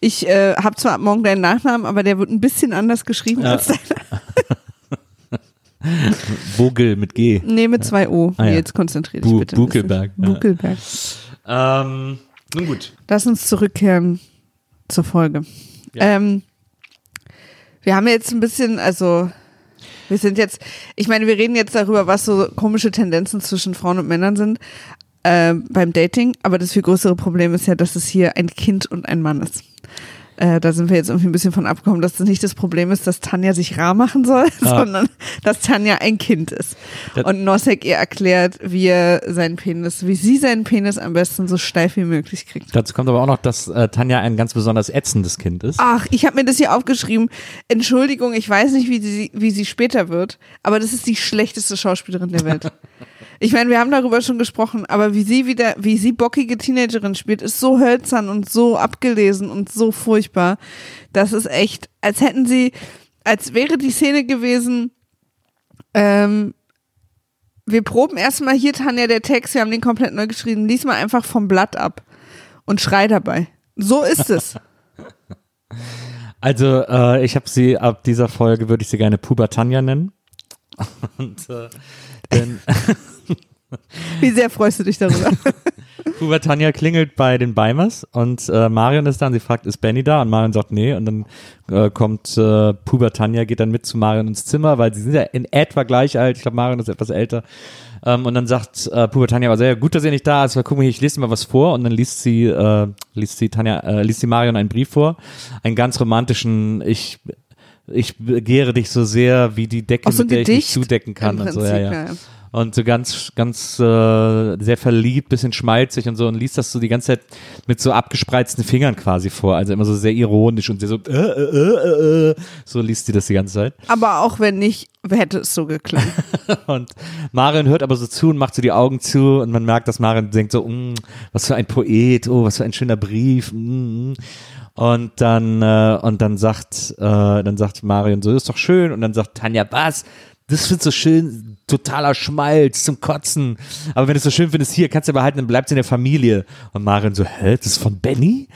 Ich äh, habe zwar ab morgen deinen Nachnamen, aber der wird ein bisschen anders geschrieben Ja. als deiner. Vogel mit G. Nee, mit zwei O. Ah, ja. Jetzt konzentriere dich Bu- bitte. ja. Buckelberg. Ähm, nun gut. Lass uns zurückkehren zur Folge. Ja. Ähm, wir haben jetzt ein bisschen, also wir sind jetzt, ich meine, wir reden jetzt darüber, was so komische Tendenzen zwischen Frauen und Männern sind äh, beim Dating, aber das viel größere Problem ist ja, dass es hier ein Kind und ein Mann ist. Äh, da sind wir jetzt irgendwie ein bisschen von abgekommen, dass das nicht das Problem ist, dass Tanja sich rar machen soll, Ah. sondern dass Tanja ein Kind ist. Das- Und Nosek ihr erklärt, wie er seinen Penis, wie sie seinen Penis am besten so steif wie möglich kriegt. Dazu kommt aber auch noch, dass äh, Tanja ein ganz besonders ätzendes Kind ist. Ach, ich habe mir das hier aufgeschrieben. Entschuldigung, ich weiß nicht, wie sie, wie sie später wird, aber das ist die schlechteste Schauspielerin der Welt. Ich meine, wir haben darüber schon gesprochen, aber wie sie wieder, wie sie bockige Teenagerin spielt, ist so hölzern und so abgelesen und so furchtbar. Das ist echt, als hätten sie, als wäre die Szene gewesen, Ähm, wir proben erstmal hier, Tanja, der Text, wir haben den komplett neu geschrieben. Lies mal einfach vom Blatt ab und schrei dabei. So ist es. Also, äh, ich habe sie ab dieser Folge, würde ich sie gerne Pubertanja nennen. Und äh, denn Wie sehr freust du dich darüber? Pubertanja klingelt bei den Beimers und äh, Marion ist da und sie fragt, ist Benny da? Und Marion sagt, nee. Und dann äh, kommt äh, Pubertanja, geht dann mit zu Marion ins Zimmer, weil sie sind ja in etwa gleich alt. Ich glaube, Marion ist etwas älter. Ähm, und dann sagt äh, Pubertanja aber sehr gut, dass ihr nicht da ist. Weil, guck mal, ich lese dir mal was vor. Und dann liest sie, äh, liest sie Tanja, äh, liest sie Marion einen Brief vor. Einen ganz romantischen, ich ich begehre dich so sehr wie die Decke, so mit der ich mich Gedicht zudecken kann im und so, ja, ja. Prinzip, Und so ganz, ganz äh, sehr verliebt, bisschen schmalzig und so und liest das so die ganze Zeit mit so abgespreizten Fingern quasi vor. Also immer so sehr ironisch und sehr so, äh, äh, äh, äh, so liest sie das die ganze Zeit. Aber auch wenn nicht, hätte es so geklappt. Und Marion hört aber so zu und macht so die Augen zu und man merkt, dass Marion denkt so, mm, was für ein Poet, oh, was für ein schöner Brief. Mm. Und dann äh, und dann sagt äh, dann sagt Marion so, ist doch schön und dann sagt Tanja, was? Das findest du so schön, totaler Schmalz zum Kotzen. Aber wenn du es so schön findest, hier kannst du behalten, dann bleibt in der Familie. Und Marion so, hä, das ist von Benny?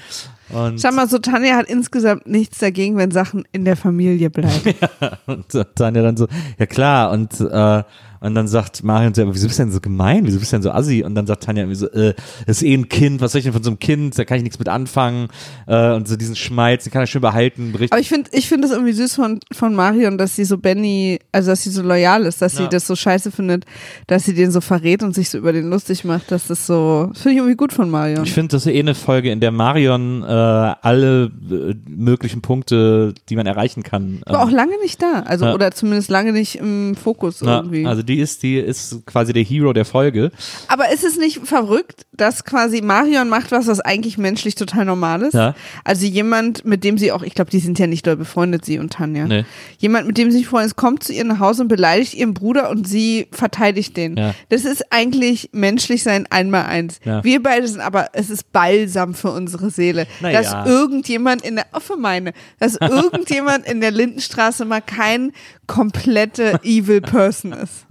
Und, Schau mal, so Tanja hat insgesamt nichts dagegen, wenn Sachen in der Familie bleiben. und Tanja dann so, ja klar. Und äh, und dann sagt Marion so, aber wieso bist du denn so gemein? Wieso bist du denn so assi? Und dann sagt Tanja irgendwie so, äh, das ist eh ein Kind, was soll ich denn von so einem Kind? Da kann ich nichts mit anfangen. Äh, und so diesen Schmalz, den kann er schön behalten. Bericht Aber ich finde ich finde es irgendwie süß von, von Marion, dass sie so Benny, also dass sie so loyal ist, dass sie Ja. das so scheiße findet, dass sie den so verrät und sich so über den lustig macht, dass das so, das finde ich irgendwie gut von Marion. Ich finde, das ist eh eine Folge, in der Marion äh, alle äh, möglichen Punkte, die man erreichen kann. war auch ähm, lange nicht da, also Ja. oder zumindest lange nicht im Fokus na, irgendwie. also die ist, die ist quasi der Hero der Folge. Aber ist es nicht verrückt, dass quasi Marion macht was, was eigentlich menschlich total normal ist? Ja. Also jemand, mit dem sie auch, ich glaube, die sind ja nicht doll befreundet, sie und Tanja. Nee. Jemand, mit dem sie befreundet ist, kommt zu ihr nach Hause und beleidigt ihren Bruder und sie verteidigt den. Ja. Das ist eigentlich menschlich sein einmal eins. Ja. Wir beide sind aber, es ist balsam für unsere Seele, Na dass ja. irgendjemand in der, oh, für meine, dass irgendjemand in der Lindenstraße mal kein komplette evil person ist.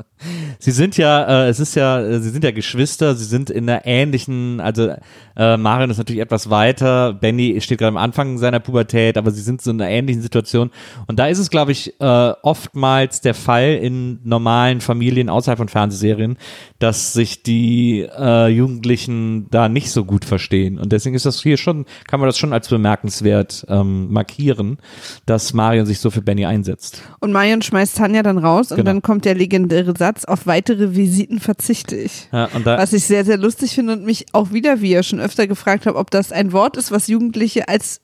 Sie sind ja, äh, es ist ja, äh, sie sind ja Geschwister, sie sind in einer ähnlichen, also äh, Marion ist natürlich etwas weiter, Benny steht gerade am Anfang seiner Pubertät, aber sie sind so in einer ähnlichen Situation. Und da ist es, glaube ich, äh, oftmals der Fall in normalen Familien außerhalb von Fernsehserien, dass sich die äh, Jugendlichen da nicht so gut verstehen. Und deswegen ist das hier schon, kann man das schon als bemerkenswert ähm, markieren, dass Marion sich so für Benny einsetzt. Und Marion schmeißt Tanja dann raus und Genau. dann kommt der legendäre Satz, auf weitere Visiten verzichte ich. Ja, Was ich sehr, sehr lustig finde und mich auch wieder, wie ihr schon öfter gefragt habe, ob das ein Wort ist, was Jugendliche als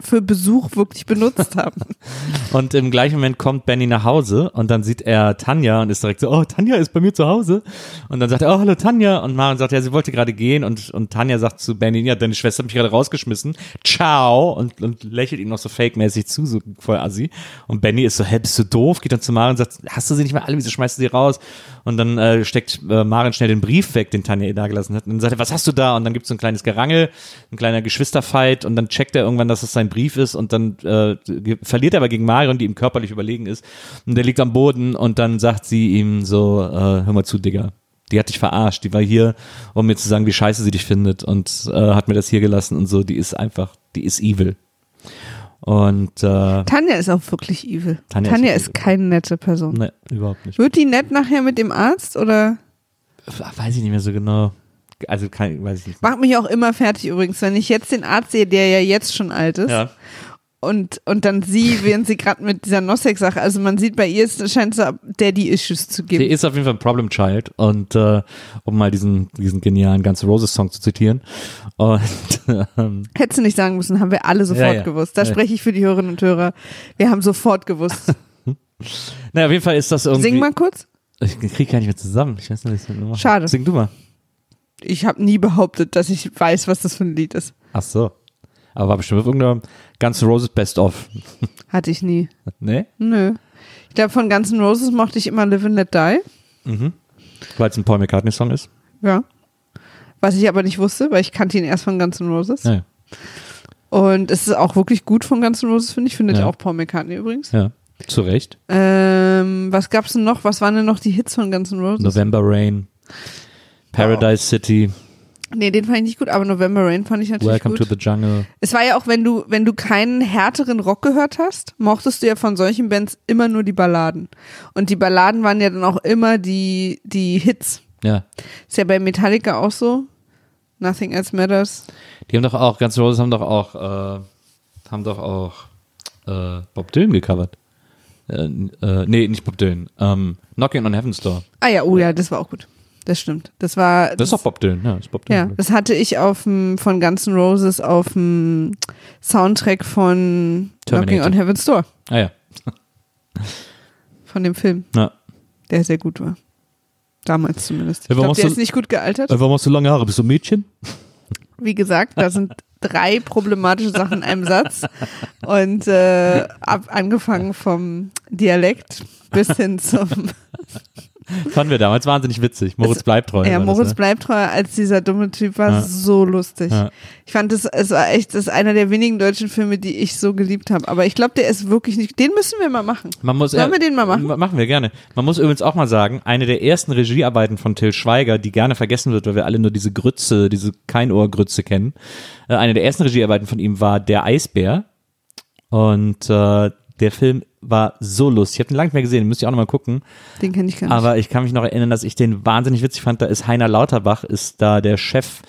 für Besuch wirklich benutzt haben. Und im gleichen Moment kommt Benny nach Hause und dann sieht er Tanja und ist direkt so, oh, Tanja ist bei mir zu Hause. Und dann sagt er, oh, hallo Tanja. Und Marion sagt, ja, sie wollte gerade gehen. Und, und Tanja sagt zu Benny, ja, deine Schwester hat mich gerade rausgeschmissen. Ciao. Und, und lächelt ihm noch so fake-mäßig zu, so voll assi. Und Benny ist so, hä, bist du doof? Geht dann zu Marion und sagt, hast du sie nicht mehr alle? Wieso schmeißt du sie raus? Und dann äh, steckt äh, Marion schnell den Brief weg, den Tanja ihr da gelassen hat. Und dann sagt er, was hast du da? Und dann gibt es so ein kleines Gerangel, ein kleiner Geschwisterfight. Und dann checkt er irgendwann, dass es sein Brief ist. Und dann äh, verliert er aber gegen Marion, die ihm körperlich überlegen ist. Und der liegt am Boden und dann sagt sie ihm so, äh, hör mal zu, Digga. Die hat dich verarscht. Die war hier, um mir zu sagen, wie scheiße sie dich findet und äh, hat mir das hier gelassen und so. Die ist einfach, die ist evil. Und äh, Tanja ist auch wirklich evil. Tanja Tanja, ist ist, evil. keine nette Person. ne, überhaupt nicht. Wird die nett nachher mit dem Arzt oder? Weiß ich nicht mehr so genau. Also kann, weiß ich nicht. Macht mich auch immer fertig übrigens, wenn ich jetzt den Arzt sehe, der ja jetzt schon alt ist. Ja. Und, und dann sie, während sie gerade mit dieser Nossex-Sache, also man sieht bei ihr, es scheint so Daddy-Issues zu geben. ist auf jeden Fall ein Problem Child und äh, um mal diesen, diesen genialen Guns N' Roses Song zu zitieren. Und ähm, Hättest du nicht sagen müssen, haben wir alle sofort Ja, ja. gewusst. Da Ja. spreche ich für die Hörerinnen und Hörer. Wir haben sofort gewusst. naja, auf jeden Fall ist das irgendwie. Sing mal kurz. Ich krieg gar nicht mehr zusammen. Ich weiß nicht, was ich. Schade. Sing du mal. Ich habe nie behauptet, dass ich weiß, was das für ein Lied ist. Ach so. Aber war bestimmt auf irgendeiner Guns N' Roses Best of. Hatte ich nie. ne? Nö. Ich glaube, von Guns N' Roses mochte ich immer Live and Let Die. Mhm. Weil es ein Paul McCartney Song ist. Ja. Was ich aber nicht wusste, weil ich kannte ihn erst von Guns N' Roses. Ja. Und es ist auch wirklich gut von Guns N' Roses, finde ich. Findet Ja. auch Paul McCartney übrigens. ja. Zu Recht. Ähm, was gab's denn noch? Was waren denn noch die Hits von Guns N' Roses? November Rain, Paradise City, Nee, den fand ich nicht gut, aber November Rain fand ich natürlich Welcome gut. to the Jungle. Es war ja auch, wenn du, wenn du keinen härteren Rock gehört hast, mochtest du ja von solchen Bands immer nur die Balladen. Und die Balladen waren ja dann auch immer die, die Hits. Ja. Ist ja bei Metallica auch so. Nothing Else Matters. Die haben doch auch, N' Roses haben doch auch, äh, haben doch auch äh, Bob Dylan gecovert. Äh, äh, nee, nicht Bob Dylan. Ähm, Knocking on Heaven's Door. Ah ja, oh ja, das war auch gut. Das stimmt. Das war. Das ist doch Bob Dylan, ja, das ist Bob Ja, Dylan. das hatte ich auf dem, von Guns N' Roses auf dem Soundtrack von Knocking Terminator. on Heaven's Door. Ah ja. Von dem Film, ja. der sehr gut war. Damals zumindest. Ja, Ich glaube, hast der du- ist nicht gut gealtert. Warum hast du lange Haare? Bist du ein Mädchen? Wie gesagt, da sind drei problematische Sachen in einem Satz. Und äh, ab, angefangen vom Dialekt bis hin zum Fanden wir damals wahnsinnig witzig. Moritz bleibt treu. Ja, war das, Moritz ne? bleibt treu als dieser dumme Typ war Ja. so lustig. Ja. Ich fand das, es war echt, das ist einer der wenigen deutschen Filme, die ich so geliebt habe. Aber ich glaube, der ist wirklich nicht, den müssen wir mal machen. Man muss, Sollen wir den mal machen? Ma- Machen wir gerne. Man muss übrigens auch mal sagen, eine der ersten Regiearbeiten von Till Schweiger, die gerne vergessen wird, weil wir alle nur diese Grütze, diese Keinohrgrütze kennen. Äh, eine der ersten Regiearbeiten von ihm war Der Eisbär. Und äh, der Film war so lustig. Ich habe den lange nicht mehr gesehen, müsst ihr auch nochmal gucken. Den kenne ich gar nicht. Aber ich kann mich noch erinnern, dass ich den wahnsinnig witzig fand. Da ist Heiner Lauterbach, ist da der Chef,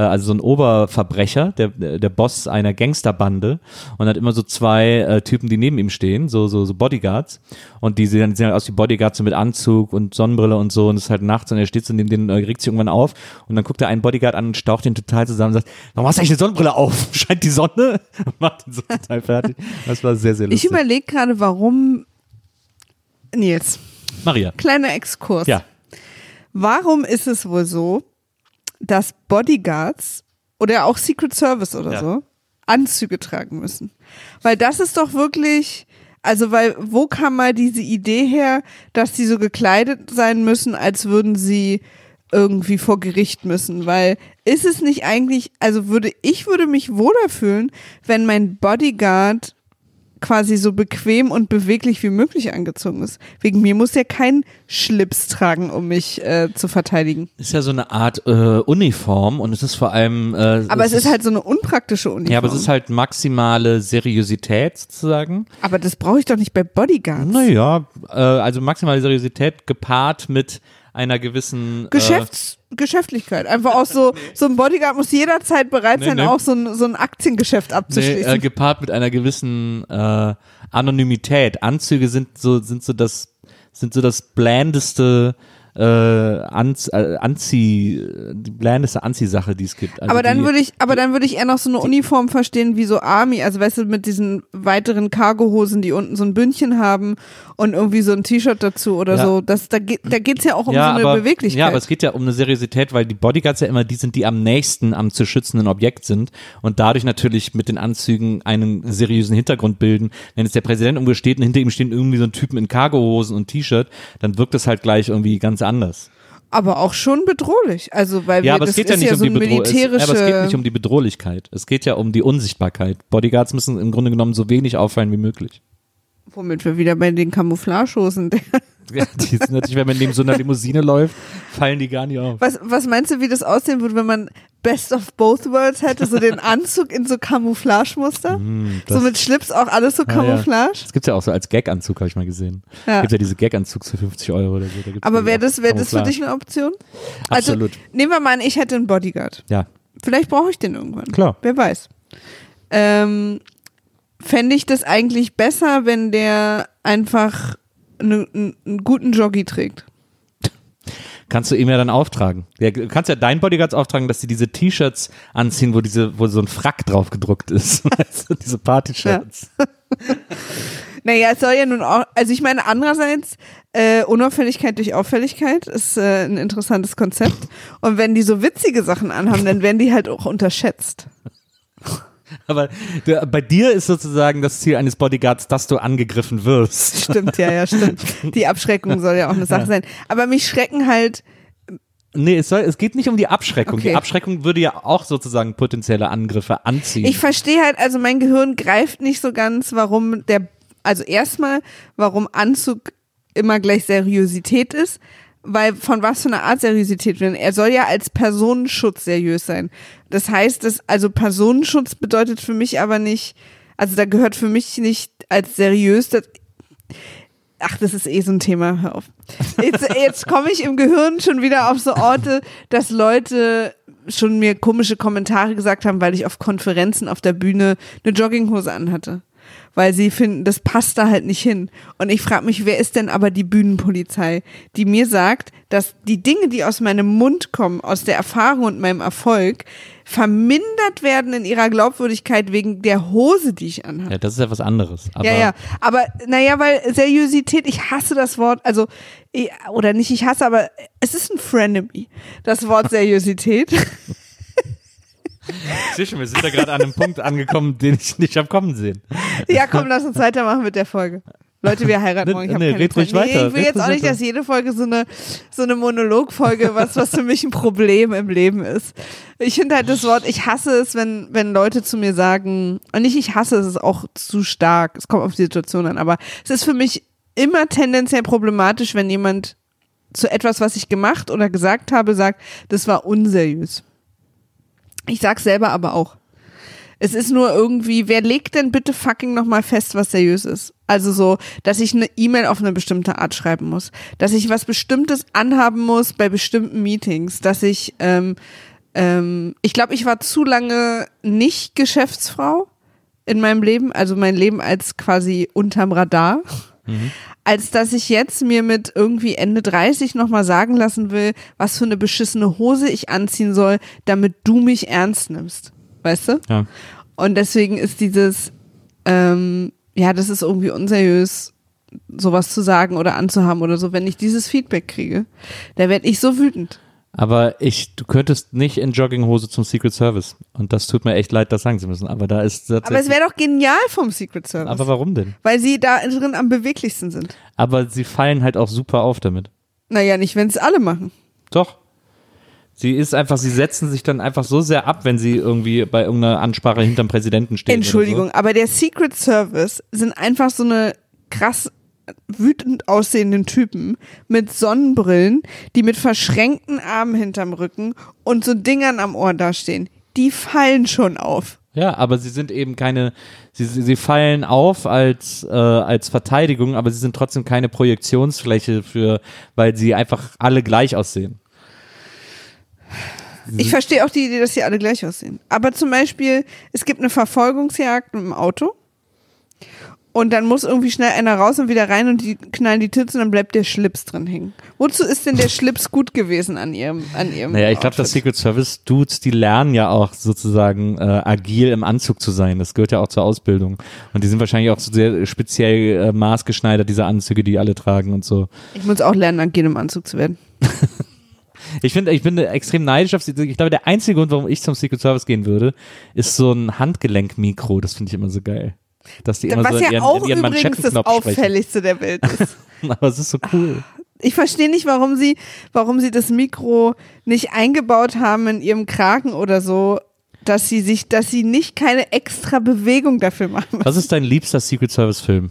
also so ein Oberverbrecher, der, der Boss einer Gangsterbande und hat immer so zwei äh, Typen, die neben ihm stehen, so, so, so Bodyguards. Und die sehen, sehen halt aus wie Bodyguards so mit Anzug und Sonnenbrille und so. Und es ist halt nachts und er steht so neben denen, äh, regt sich irgendwann auf. Und dann guckt er einen Bodyguard an und staucht den total zusammen und sagt, warum hast du eigentlich eine Sonnenbrille auf? Scheint die Sonne? Macht ihn so total fertig. Das war sehr, sehr ich lustig. überlege gerade, warum Nils, Maria. kleiner Exkurs. Ja. Warum ist es wohl so, dass Bodyguards oder auch Secret Service oder Ja. so Anzüge tragen müssen? Weil das ist doch wirklich, also weil, wo kam mal diese Idee her, dass die so gekleidet sein müssen, als würden sie irgendwie vor Gericht müssen? Weil ist es nicht eigentlich, also würde, ich würde mich wohler fühlen, wenn mein Bodyguard quasi so bequem und beweglich wie möglich angezogen ist. Wegen mir muss er kein Schlips tragen, um mich äh, zu verteidigen. Ist ja so eine Art äh, Uniform und es ist vor allem. Äh, Aber es ist halt so eine unpraktische Uniform. Ja, aber es ist halt maximale Seriosität sozusagen. Aber das brauche ich doch nicht bei Bodyguards. Naja, äh, also maximale Seriosität gepaart mit einer gewissen. Geschäfts Geschäftlichkeit. Einfach auch so, so ein Bodyguard muss jederzeit bereit Nee, sein, nee. auch so ein, so ein Aktiengeschäft Äh, nee, abzuschließen. äh, gepaart mit einer gewissen äh, Anonymität. Anzüge sind so sind so das sind so das blandeste äh, Anz, äh, Anzieh, die blandeste Anziehsache, die es gibt. Also aber dann die, würde ich, aber dann würde ich eher noch so eine Uniform verstehen wie so Army, also weißt du, mit diesen weiteren Cargohosen, die unten so ein Bündchen haben und irgendwie so ein T-Shirt dazu oder Ja. so. Das, da geht, da geht's ja auch um ja, so eine aber, Beweglichkeit. Ja, aber es geht ja um eine Seriosität, weil die Bodyguards ja immer die sind, die am nächsten am zu schützenden Objekt sind und dadurch natürlich mit den Anzügen einen seriösen Hintergrund bilden. Wenn jetzt der Präsident umgesteht und hinter ihm stehen irgendwie so ein Typen in Cargohosen und T-Shirt, dann wirkt das halt gleich irgendwie ganz anders. aber auch schon bedrohlich. Also, weil Ja, wir, aber es geht ja nicht ja um so die aber es geht nicht um die Bedrohlichkeit. Es geht ja um die Unsichtbarkeit. Bodyguards müssen im Grunde genommen so wenig auffallen wie möglich. Womit wir wieder bei den Camouflagehosen. Ja, die sind natürlich, wenn man neben so einer Limousine läuft, fallen die gar nicht auf. Was, was meinst du, wie das aussehen würde, wenn man Best of Both Worlds hätte? So den Anzug in so Camouflagemuster? Das- so mit Schlips auch alles so Ah, ja. Camouflage? Das gibt's ja auch so als Gag-Anzug, habe ich mal gesehen. Ja. Gibt ja diese Gag-Anzugs für 50 Euro oder so. Aber ja wäre das, wär das für dich eine Option? Absolut. Also, nehmen wir mal an, ich hätte einen Bodyguard. Ja, Vielleicht brauche ich den irgendwann. Klar. Wer weiß. Ähm, Fände ich das eigentlich besser, wenn der einfach ne- einen, einen guten Joggi trägt? kannst du ihm ja dann auftragen. Ja, du kannst ja deinen Bodyguards auftragen, dass sie diese T-Shirts anziehen, wo diese, wo so ein Frack drauf gedruckt ist. Du, diese Party-Shirts. Naja, es soll ja nun auch, also ich meine, andererseits, äh, Unauffälligkeit durch Auffälligkeit ist äh, ein interessantes Konzept. Und wenn die so witzige Sachen anhaben, dann werden die halt auch unterschätzt. Aber der, bei dir ist sozusagen das Ziel eines Bodyguards, dass du angegriffen wirst. Stimmt, ja, ja, stimmt. Die Abschreckung soll ja auch eine Sache sein. Aber mich schrecken halt, Nee, es, soll, es geht nicht um die Abschreckung. Okay. Die Abschreckung würde ja auch sozusagen potenzielle Angriffe anziehen. ich verstehe halt, also mein Gehirn greift nicht so ganz, warum der also erstmal, warum Anzug immer gleich Seriosität ist, weil von was für eine Art Seriosität denn? Er soll ja als Personenschutz seriös sein. Das heißt, dass, also Personenschutz bedeutet für mich aber nicht, also da gehört für mich nicht als seriös, das, ach, das ist eh so ein Thema, hör auf. Jetzt, jetzt komme ich im Gehirn schon wieder auf so Orte, dass Leute schon mir komische Kommentare gesagt haben, weil ich auf Konferenzen auf der Bühne eine Jogginghose anhatte. Weil sie finden, das passt da halt nicht hin. Und ich frage mich, wer ist denn aber die Bühnenpolizei, die mir sagt, dass die Dinge, die aus meinem Mund kommen, aus der Erfahrung und meinem Erfolg, vermindert werden in ihrer Glaubwürdigkeit wegen der Hose, die ich anhabe. Ja, das ist ja was anderes. Aber Ja, ja, aber naja, weil Seriosität, ich hasse das Wort, also, oder nicht ich hasse, aber es ist ein Frenemy, das Wort Seriosität. Zwischen, wir sind da gerade an einem Punkt angekommen, den ich nicht hab kommen sehen. ja, komm, lass uns weitermachen mit der Folge. Leute, wir heiraten morgen. Ich Nee, keine red ruhig Zeit. weiter, ich will jetzt auch nicht, dass jede Folge so eine, so eine Monologfolge, was, was für mich ein Problem im Leben ist. Ich finde halt das Wort, ich hasse es, wenn, wenn Leute zu mir sagen, und nicht ich hasse es, es ist auch zu stark, es kommt auf die Situation an, aber es ist für mich immer tendenziell problematisch, wenn jemand zu etwas, was ich gemacht oder gesagt habe, sagt, das war unseriös. Ich sag's selber aber auch. Es ist nur irgendwie, wer legt denn bitte fucking nochmal fest, was seriös ist? Also so, dass ich eine E-Mail auf eine bestimmte Art schreiben muss, dass ich was Bestimmtes anhaben muss bei bestimmten Meetings, dass ich, ähm, ähm, ich glaube, ich war zu lange nicht Geschäftsfrau in meinem Leben, also mein Leben als quasi unterm Radar, als dass ich jetzt mir mit irgendwie Ende 30 nochmal sagen lassen will, was für eine beschissene Hose ich anziehen soll, damit du mich ernst nimmst. Weißt du? Ja. Und deswegen ist dieses, ähm, ja, das ist irgendwie unseriös, sowas zu sagen oder anzuhaben oder so. Wenn ich dieses Feedback kriege, da werde ich so wütend. Aber ich, du könntest nicht in Jogginghose zum Secret Service. Und das tut mir echt leid, das sagen zu müssen. Aber da ist Aber es wäre doch genial vom Secret Service. Aber warum denn? weil sie da drin am beweglichsten sind. Aber sie fallen halt auch super auf damit. Naja, nicht, wenn es alle machen. Doch. Sie ist einfach, sie setzen sich dann einfach so sehr ab, wenn sie irgendwie bei irgendeiner Ansprache hinterm Präsidenten stehen. Entschuldigung, aber der Secret Service sind einfach so eine krass wütend aussehenden Typen mit Sonnenbrillen, die mit verschränkten Armen hinterm Rücken und so Dingern am Ohr dastehen. Die fallen schon auf. Ja, aber sie sind eben keine, sie, sie sie fallen auf als, äh, als Verteidigung, aber sie sind trotzdem keine Projektionsfläche für, weil sie einfach alle gleich aussehen. Ich verstehe auch die Idee, dass sie alle gleich aussehen. Aber zum Beispiel, es gibt eine Verfolgungsjagd mit dem Auto. Und dann muss irgendwie schnell einer raus und wieder rein und die knallen die Tüten und dann bleibt der Schlips drin hängen. Wozu ist denn der Schlips gut gewesen an ihrem, an ihrem Naja, ich glaube, das? Secret Service Dudes, die lernen ja auch sozusagen äh, agil im Anzug zu sein. Das gehört ja auch zur Ausbildung. Und die sind wahrscheinlich auch so sehr speziell äh, maßgeschneidert, diese Anzüge, die alle tragen und so. Ich muss auch lernen, agil im Anzug zu werden. Ich finde, ich bin extrem neidisch auf sie. Ich glaube, der einzige Grund, warum ich zum Secret Service gehen würde, ist so ein Handgelenkmikro. Das finde ich immer so geil. Dass die immer Was so in ja ihren, auch in ihren übrigens das. Auffälligste der Welt ist. Aber es ist so cool. Ich verstehe nicht, warum sie, warum sie das Mikro nicht eingebaut haben in ihrem Kragen oder so, dass sie sich, dass sie nicht keine extra Bewegung dafür machen. Was ist dein liebster Secret Service Film?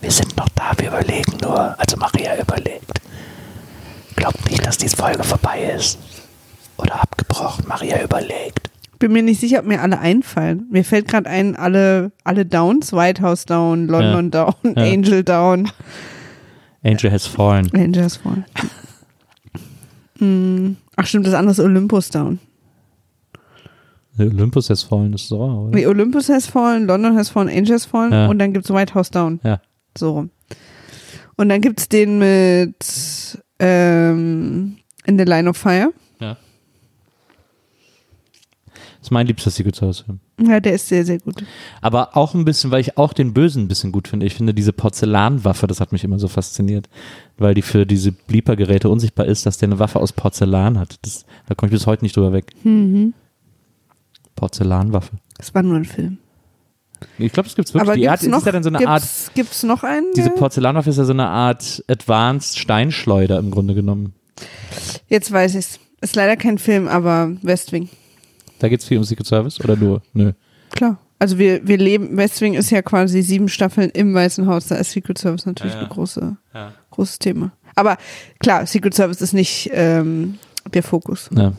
Wir sind noch da, wir überlegen nur. Also Maria überlegt. Glaubt nicht, dass diese Folge vorbei ist. Oder abgebrochen. Maria überlegt. Bin mir nicht sicher, ob mir alle einfallen. Mir fällt gerade ein, alle, alle Downs, White House Down, London Down, Ja. Angel Down, Angel Has Fallen. Angel ist voll. Hm. Ach stimmt, das andere ist Olympus Down. Olympus Has Fallen ist so, oder? Nee, Olympus has fallen, London has fallen, Angel has fallen Ja. und dann gibt's White House Down. Ja. So rum. Und dann gibt's den mit ähm, In the Line of Fire. ja. Das ist mein liebster Secret Service Film. Ja, der ist sehr, sehr gut. Aber auch ein bisschen, weil ich auch den Bösen ein bisschen gut finde. Ich finde diese Porzellanwaffe, das hat mich immer so fasziniert, weil die für diese Bleeper-Geräte unsichtbar ist, dass der eine Waffe aus Porzellan hat. Das, da komme ich bis heute nicht drüber weg. Mhm. Porzellanwaffe. Das war nur ein Film. Ich glaube, es gibt's wirklich. Aber die gibt's noch, ist ja dann so eine Art, gibt's, gibt's noch einen? diese Porzellanwaffe ist ja so eine Art Advanced Steinschleuder im Grunde genommen. Jetzt weiß ich's. Ist leider kein Film, aber West Wing. Da geht's viel um Secret Service oder nur? Nö. Klar. Also wir, wir leben, West Wing ist ja quasi sieben Staffeln im Weißen Haus, da ist Secret Service natürlich Ja, ja. ein große, Ja. großes Thema. Aber klar, Secret Service ist nicht ähm, der Fokus. Ja.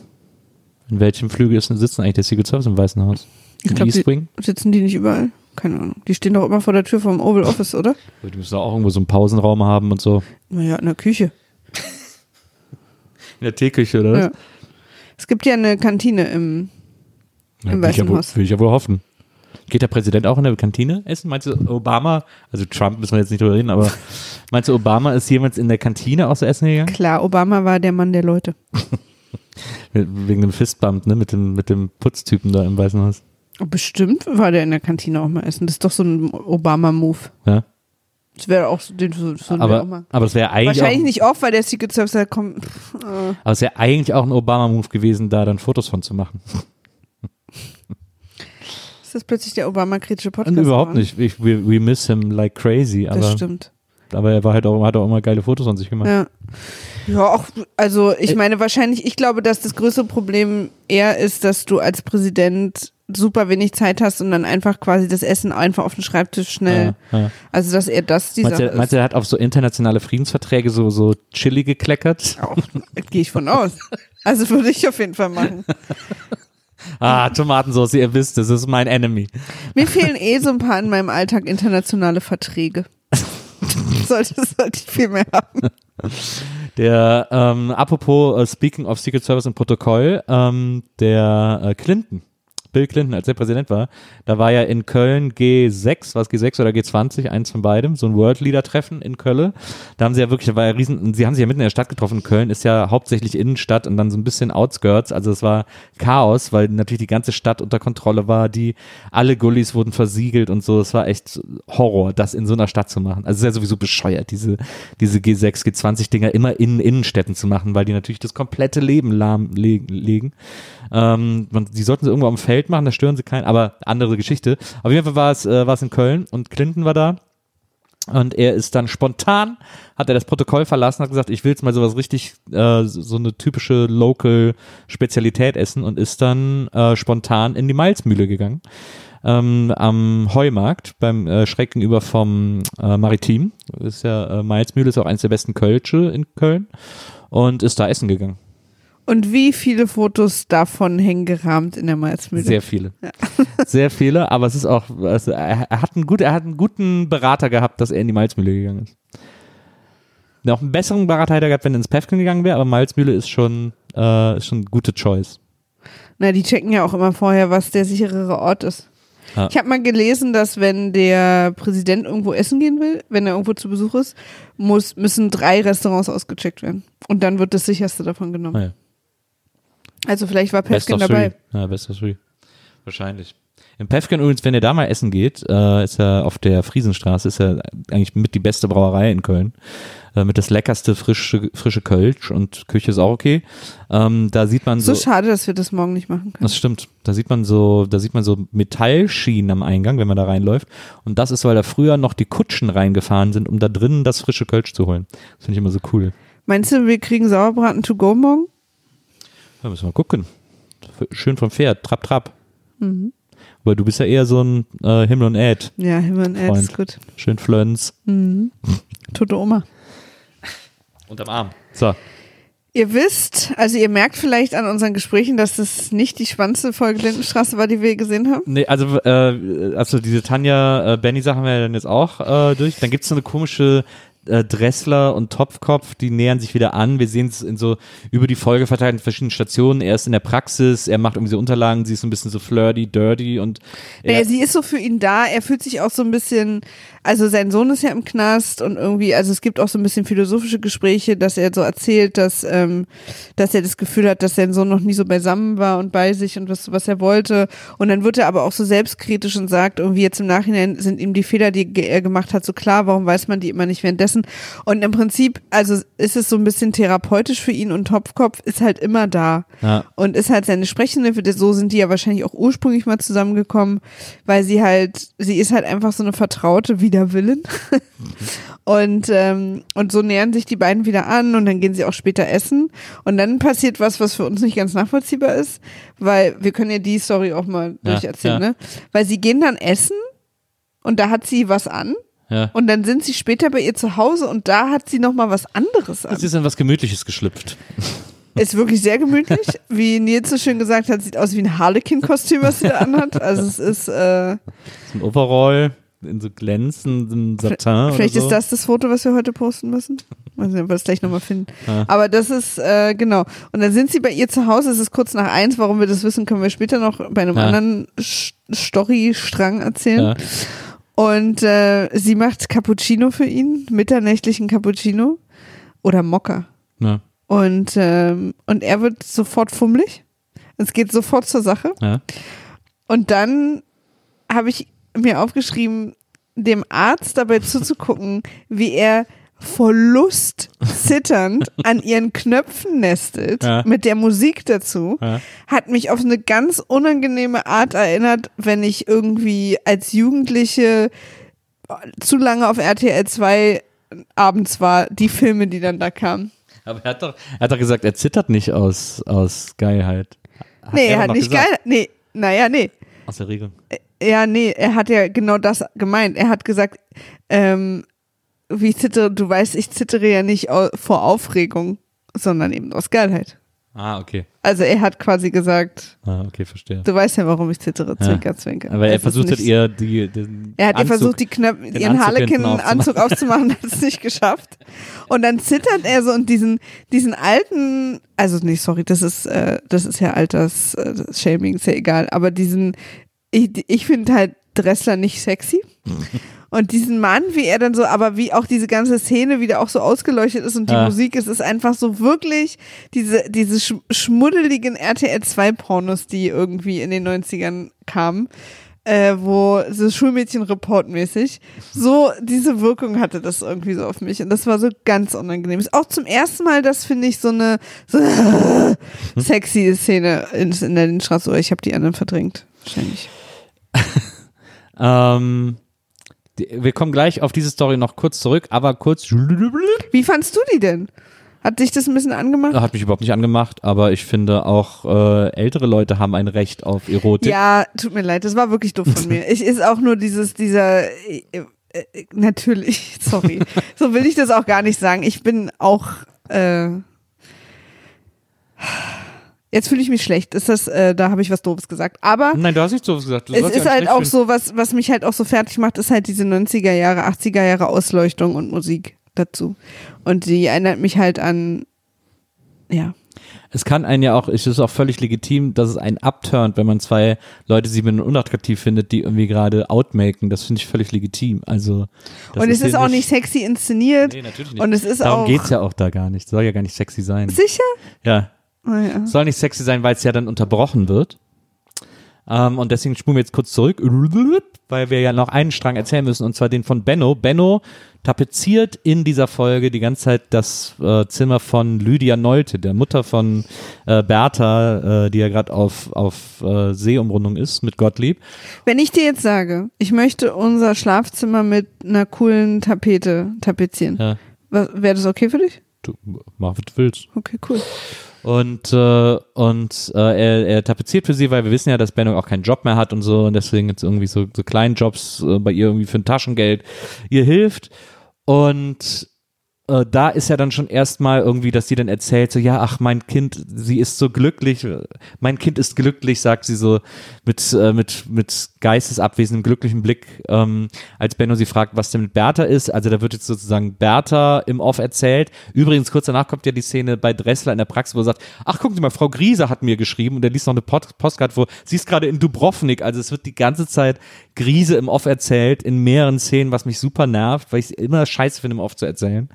In welchem Flügel ist, sitzen eigentlich der Secret Service im Weißen Haus? Ich Im glaub, East Wing? Sitzen die nicht überall? Keine Ahnung. Die stehen doch immer vor der Tür vom Oval Office, oder? Die müssen auch irgendwo so einen Pausenraum haben und so. Naja, in der Küche. In der Teeküche, oder was? Ja. Es gibt ja eine Kantine im, Ja, Im ja Weißen Haus. Will ich ja wohl hoffen. Geht der Präsident auch in der Kantine essen? Meinst du, Obama, also Trump müssen wir jetzt nicht drüber reden, aber meinst du, Obama ist jemals in der Kantine auch so essen gegangen? klar, Obama war der Mann der Leute. Wegen dem Fistbump, ne, mit dem, mit dem Putztypen da im Weißen Haus. Bestimmt war der in der Kantine auch mal essen. Das ist doch so ein Obama-Move. Ja? Das wäre auch so, den so, so Aber, mal. aber es wäre eigentlich, Wahrscheinlich auch, nicht oft, weil der Secret Service da kommt. Äh, aber es wäre eigentlich auch ein Obama-Move gewesen, da dann Fotos von zu machen. ist das plötzlich der Obama-kritische Podcast? Überhaupt oder? nicht. Ich, we, we miss him like crazy, Das aber, stimmt. aber er war halt auch, hat auch immer geile Fotos von sich gemacht. Ja. Ja, auch, also ich meine wahrscheinlich, ich glaube, dass das größere Problem eher ist, dass du als Präsident super wenig Zeit hast und dann einfach quasi das Essen einfach auf den Schreibtisch schnell, Ja, ja. also dass er das die Meinst Sache du, meinst du, er hat auf so internationale Friedensverträge so, so Chili gekleckert? Auch, gehe ich von aus. Also würde ich auf jeden Fall machen. Ah, Tomatensauce, ihr wisst, das ist mein Enemy. Mir fehlen eh so ein paar in meinem Alltag internationale Verträge. sollte, sollte ich viel mehr haben. Der, ähm, apropos äh, Speaking of Secret Service und Protokoll, ähm, der äh, Clinton, Bill Clinton, als er Präsident war, da war ja in Köln G6, was G6 oder G20, eins von beidem, so ein World Leader Treffen in Köln. Da haben sie ja wirklich, da war ja riesen, sie haben sich ja mitten in der Stadt getroffen. Köln ist ja hauptsächlich Innenstadt und dann so ein bisschen Outskirts, also es war Chaos, weil natürlich die ganze Stadt unter Kontrolle war, die, alle Gullis wurden versiegelt und so, es war echt Horror, das in so einer Stadt zu machen. Also es ist ja sowieso bescheuert, diese, diese G6, G20 Dinger immer in Innenstädten zu machen, weil die natürlich das komplette Leben lahmlegen. Ähm, man, die sollten sie irgendwo am Feld machen, da stören sie keinen, aber andere Geschichte. Auf jeden Fall war es, äh, war es in Köln und Clinton war da. Und er ist dann spontan, hat er das Protokoll verlassen, hat gesagt, ich will jetzt mal sowas richtig, äh, so eine typische Local-Spezialität essen und ist dann äh, spontan in die Malzmühle gegangen. Ähm, am Heumarkt, beim äh, schräg gegenüber vom äh, Maritim. Ist ja, äh, Malzmühle ist auch eines der besten Kölsche in Köln. Und ist da essen gegangen. Und wie viele Fotos davon hängen gerahmt in der Malzmühle? Sehr viele. Sehr viele, aber es ist auch, also er, hat einen gut, er hat einen guten Berater gehabt, dass er in die Malzmühle gegangen ist. Noch einen besseren Berater hätte er gehabt, wenn er ins Pefken gegangen wäre, aber Malzmühle ist schon, äh, ist schon eine gute Choice. Na, die checken ja auch immer vorher, was der sicherere Ort ist. Ja. Ich habe mal gelesen, dass wenn der Präsident irgendwo essen gehen will, wenn er irgendwo zu Besuch ist, muss, müssen drei Restaurants ausgecheckt werden. Und dann wird das sicherste davon genommen. Naja. Also vielleicht war of dabei. three. Ja, best of three. Wahrscheinlich. In Pefken übrigens, wenn ihr da mal essen geht, äh, ist ja auf der Friesenstraße, ist ja eigentlich mit die beste Brauerei in Köln. Äh, mit das leckerste frische, frische Kölsch und Küche ist auch okay. Ähm, da sieht man So so. schade, dass wir das morgen nicht machen können. Das stimmt. Da sieht man so, da sieht man so Metallschienen am Eingang, wenn man da reinläuft. Und das ist, weil da früher noch die Kutschen reingefahren sind, um da drinnen das frische Kölsch zu holen. Das finde ich immer so cool. Meinst du, wir kriegen Sauerbraten to go morgen? Da müssen wir mal gucken. Schön vom Pferd, trapp, trapp. Mhm. Weil du bist ja eher so ein äh, Himmel und Erd. Ja, Himmel und Erd Freund. ist gut. Schön Flöns. Mhm. Tote Oma. Unterm Arm. So. Ihr wisst, also ihr merkt vielleicht an unseren Gesprächen, dass das nicht die spannendste Folge Lindenstraße war, die wir gesehen haben. Nee, also, äh, also diese Tanja äh, Benny Sache haben wir ja dann jetzt auch äh, durch. Dann gibt's so eine komische äh, Dressler und Topfkopf, die nähern sich wieder an. Wir sehen es in so über die Folge verteilt in verschiedenen Stationen. Er ist in der Praxis, er macht irgendwie so Unterlagen, sie ist so ein bisschen so flirty, dirty und er, Naja, sie ist so für ihn da. Er fühlt sich auch so ein bisschen, also sein Sohn ist ja im Knast und irgendwie, also es gibt auch so ein bisschen philosophische Gespräche, dass er so erzählt, dass, ähm, dass er das Gefühl hat, dass sein Sohn noch nie so beisammen war und bei sich und was, was er wollte. Und dann wird er aber auch so selbstkritisch und sagt, irgendwie jetzt im Nachhinein sind ihm die Fehler, die er gemacht hat, so klar, warum weiß man die immer nicht währenddessen? Essen. Und im Prinzip, also ist es so ein bisschen therapeutisch für ihn und Topfkopf ist halt immer da. Ja. Und ist halt seine Sprechhilfe, so sind die ja wahrscheinlich auch ursprünglich mal zusammengekommen, weil sie halt, sie ist halt einfach so eine Vertraute wider Willen. Und, ähm, und so nähern sich die beiden wieder an und dann gehen sie auch später essen. Und dann passiert was, was für uns nicht ganz nachvollziehbar ist, weil wir können ja die Story auch mal Ja, durcherzählen, ja. ne? Weil sie gehen dann essen und da hat sie was an Ja. und dann sind sie später bei ihr zu Hause und da hat sie nochmal was anderes an. Es ist in was Gemütliches geschlüpft. Ist wirklich sehr gemütlich. Wie Nils so schön gesagt hat, sieht aus wie ein Harlequin-Kostüm, was sie da anhat. Also es ist, äh, So ein Overall in so glänzendem Satin vielleicht so. ist das das Foto, was wir heute posten müssen. Weiß nicht, ob wir das gleich nochmal finden. Ja. Aber das ist, äh, genau. Und dann sind sie bei ihr zu Hause, es ist kurz nach eins, warum wir das wissen, können wir später noch bei einem Ja. anderen Story-Strang erzählen. Ja. Und äh, sie macht Cappuccino für ihn, mitternächtlichen Cappuccino oder Mokka. Ja. Und, ähm, und er wird sofort fummelig. Es geht sofort zur Sache. Ja. Und dann habe ich mir aufgeschrieben, dem Arzt dabei zuzugucken, wie er vor Lust zitternd an ihren Knöpfen nestet, Ja. mit der Musik dazu, Ja. hat mich auf eine ganz unangenehme Art erinnert, wenn ich irgendwie als Jugendliche zu lange auf RTL 2 abends war, die Filme, die dann da kamen. Aber er hat doch, er hat doch gesagt, er zittert nicht aus, aus Geilheit. Hat nee, er hat nicht gesagt. geil. Nee, naja, nee. Aus Erregung. Ja, nee, er hat ja genau das gemeint. Er hat gesagt, ähm, wie ich zittere, du weißt, ich zittere ja nicht vor Aufregung, sondern eben aus Geilheit. Ah, okay. Also er hat quasi gesagt, Ah, okay, verstehe. du weißt ja, warum ich zittere, zwinker, zwinker. Aber er Es ist versucht hat nicht- ihr die, den Er hat ihr Anzug, versucht, die Knöpfe, ihren Harlequin-Anzug aufzumachen, hat es nicht geschafft. Und dann zittert er so und diesen, diesen alten, also nee, sorry, das ist, äh, das ist ja Alters-Shaming, ist ja egal, aber diesen, ich, ich finde halt Dressler nicht sexy. Und diesen Mann, wie er dann so, aber wie auch diese ganze Szene wieder auch so ausgeleuchtet ist und die Ja. Musik, es ist einfach so wirklich diese, diese sch schmuddeligen RTL 2 Pornos, die irgendwie in den 90ern kamen, äh, wo so Schulmädchen-Report-mäßig, so diese Wirkung hatte das irgendwie so auf mich und das war so ganz unangenehm. Ist auch zum ersten Mal, das finde ich so eine, so eine sexy Szene in, in der Lindstraße, ich habe die anderen verdrängt, wahrscheinlich. Ähm, wir kommen gleich auf diese Story noch kurz zurück, aber kurz. Wie fandst du die denn? Hat dich das ein bisschen angemacht? Hat mich überhaupt nicht angemacht, aber ich finde auch äh, ältere Leute haben ein Recht auf Erotik. Ja, tut mir leid, das war wirklich doof von mir. Ich ist auch nur dieses, dieser, äh, äh, natürlich, sorry. so will ich das auch gar nicht sagen. Ich bin auch, äh, jetzt fühle ich mich schlecht. Ist das, äh, da habe ich was Doofes gesagt. Aber Nein, du hast nicht so gesagt. Du es ist halt auch finden. so, was, was mich halt auch so fertig macht, ist halt diese 90er Jahre, 80er Jahre Ausleuchtung und Musik dazu. Und die erinnert mich halt an, ja. Es kann einen ja auch, es ist auch völlig legitim, dass es einen abturnt, wenn man zwei Leute, die man unattraktiv findet, die irgendwie gerade outmaken. Das finde ich völlig legitim. Also, das und es ist hier auch nicht sexy inszeniert. Nee, natürlich nicht. Und es ist Darum auch. geht's ja auch da gar nicht. Soll ja gar nicht sexy sein. Sicher? Ja. Oh, ja. Soll nicht sexy sein, weil es ja dann unterbrochen wird. Ähm, und deswegen spulen wir jetzt kurz zurück, weil wir ja noch einen Strang erzählen müssen, und zwar den von Benno. Benno tapeziert in dieser Folge die ganze Zeit das äh, Zimmer von Lydia Neute, der Mutter von äh, Bertha, äh, die ja gerade auf, auf äh, Seeumrundung ist mit Gottlieb. Wenn ich dir jetzt sage, ich möchte unser Schlafzimmer mit einer coolen Tapete tapezieren, Ja, wäre das okay für dich? du mach, was du willst. Okay, cool. Und, äh, und äh, er, er tapeziert für sie, weil wir wissen ja, dass Benno auch keinen Job mehr hat und so. Und deswegen jetzt irgendwie so, so kleinen Jobs äh, bei ihr irgendwie für ein Taschengeld. Ihr hilft. Und äh, da ist ja dann schon erstmal irgendwie, dass sie dann erzählt, so, ja, ach, mein Kind, sie ist so glücklich, mein Kind ist glücklich, sagt sie so mit, äh, mit, mit geistesabwesendem, glücklichen Blick, ähm, als Benno sie fragt, was denn mit Bertha ist. Also da wird jetzt sozusagen Bertha im Off erzählt. Übrigens, kurz danach kommt ja die Szene bei Dressler in der Praxis, wo er sagt, ach, gucken Sie mal, Frau Griese hat mir geschrieben und er liest noch eine Post Postkarte vor, sie ist gerade in Dubrovnik, also es wird die ganze Zeit Griese im Off erzählt, in mehreren Szenen, was mich super nervt, weil ich es immer scheiße finde, im Off zu erzählen.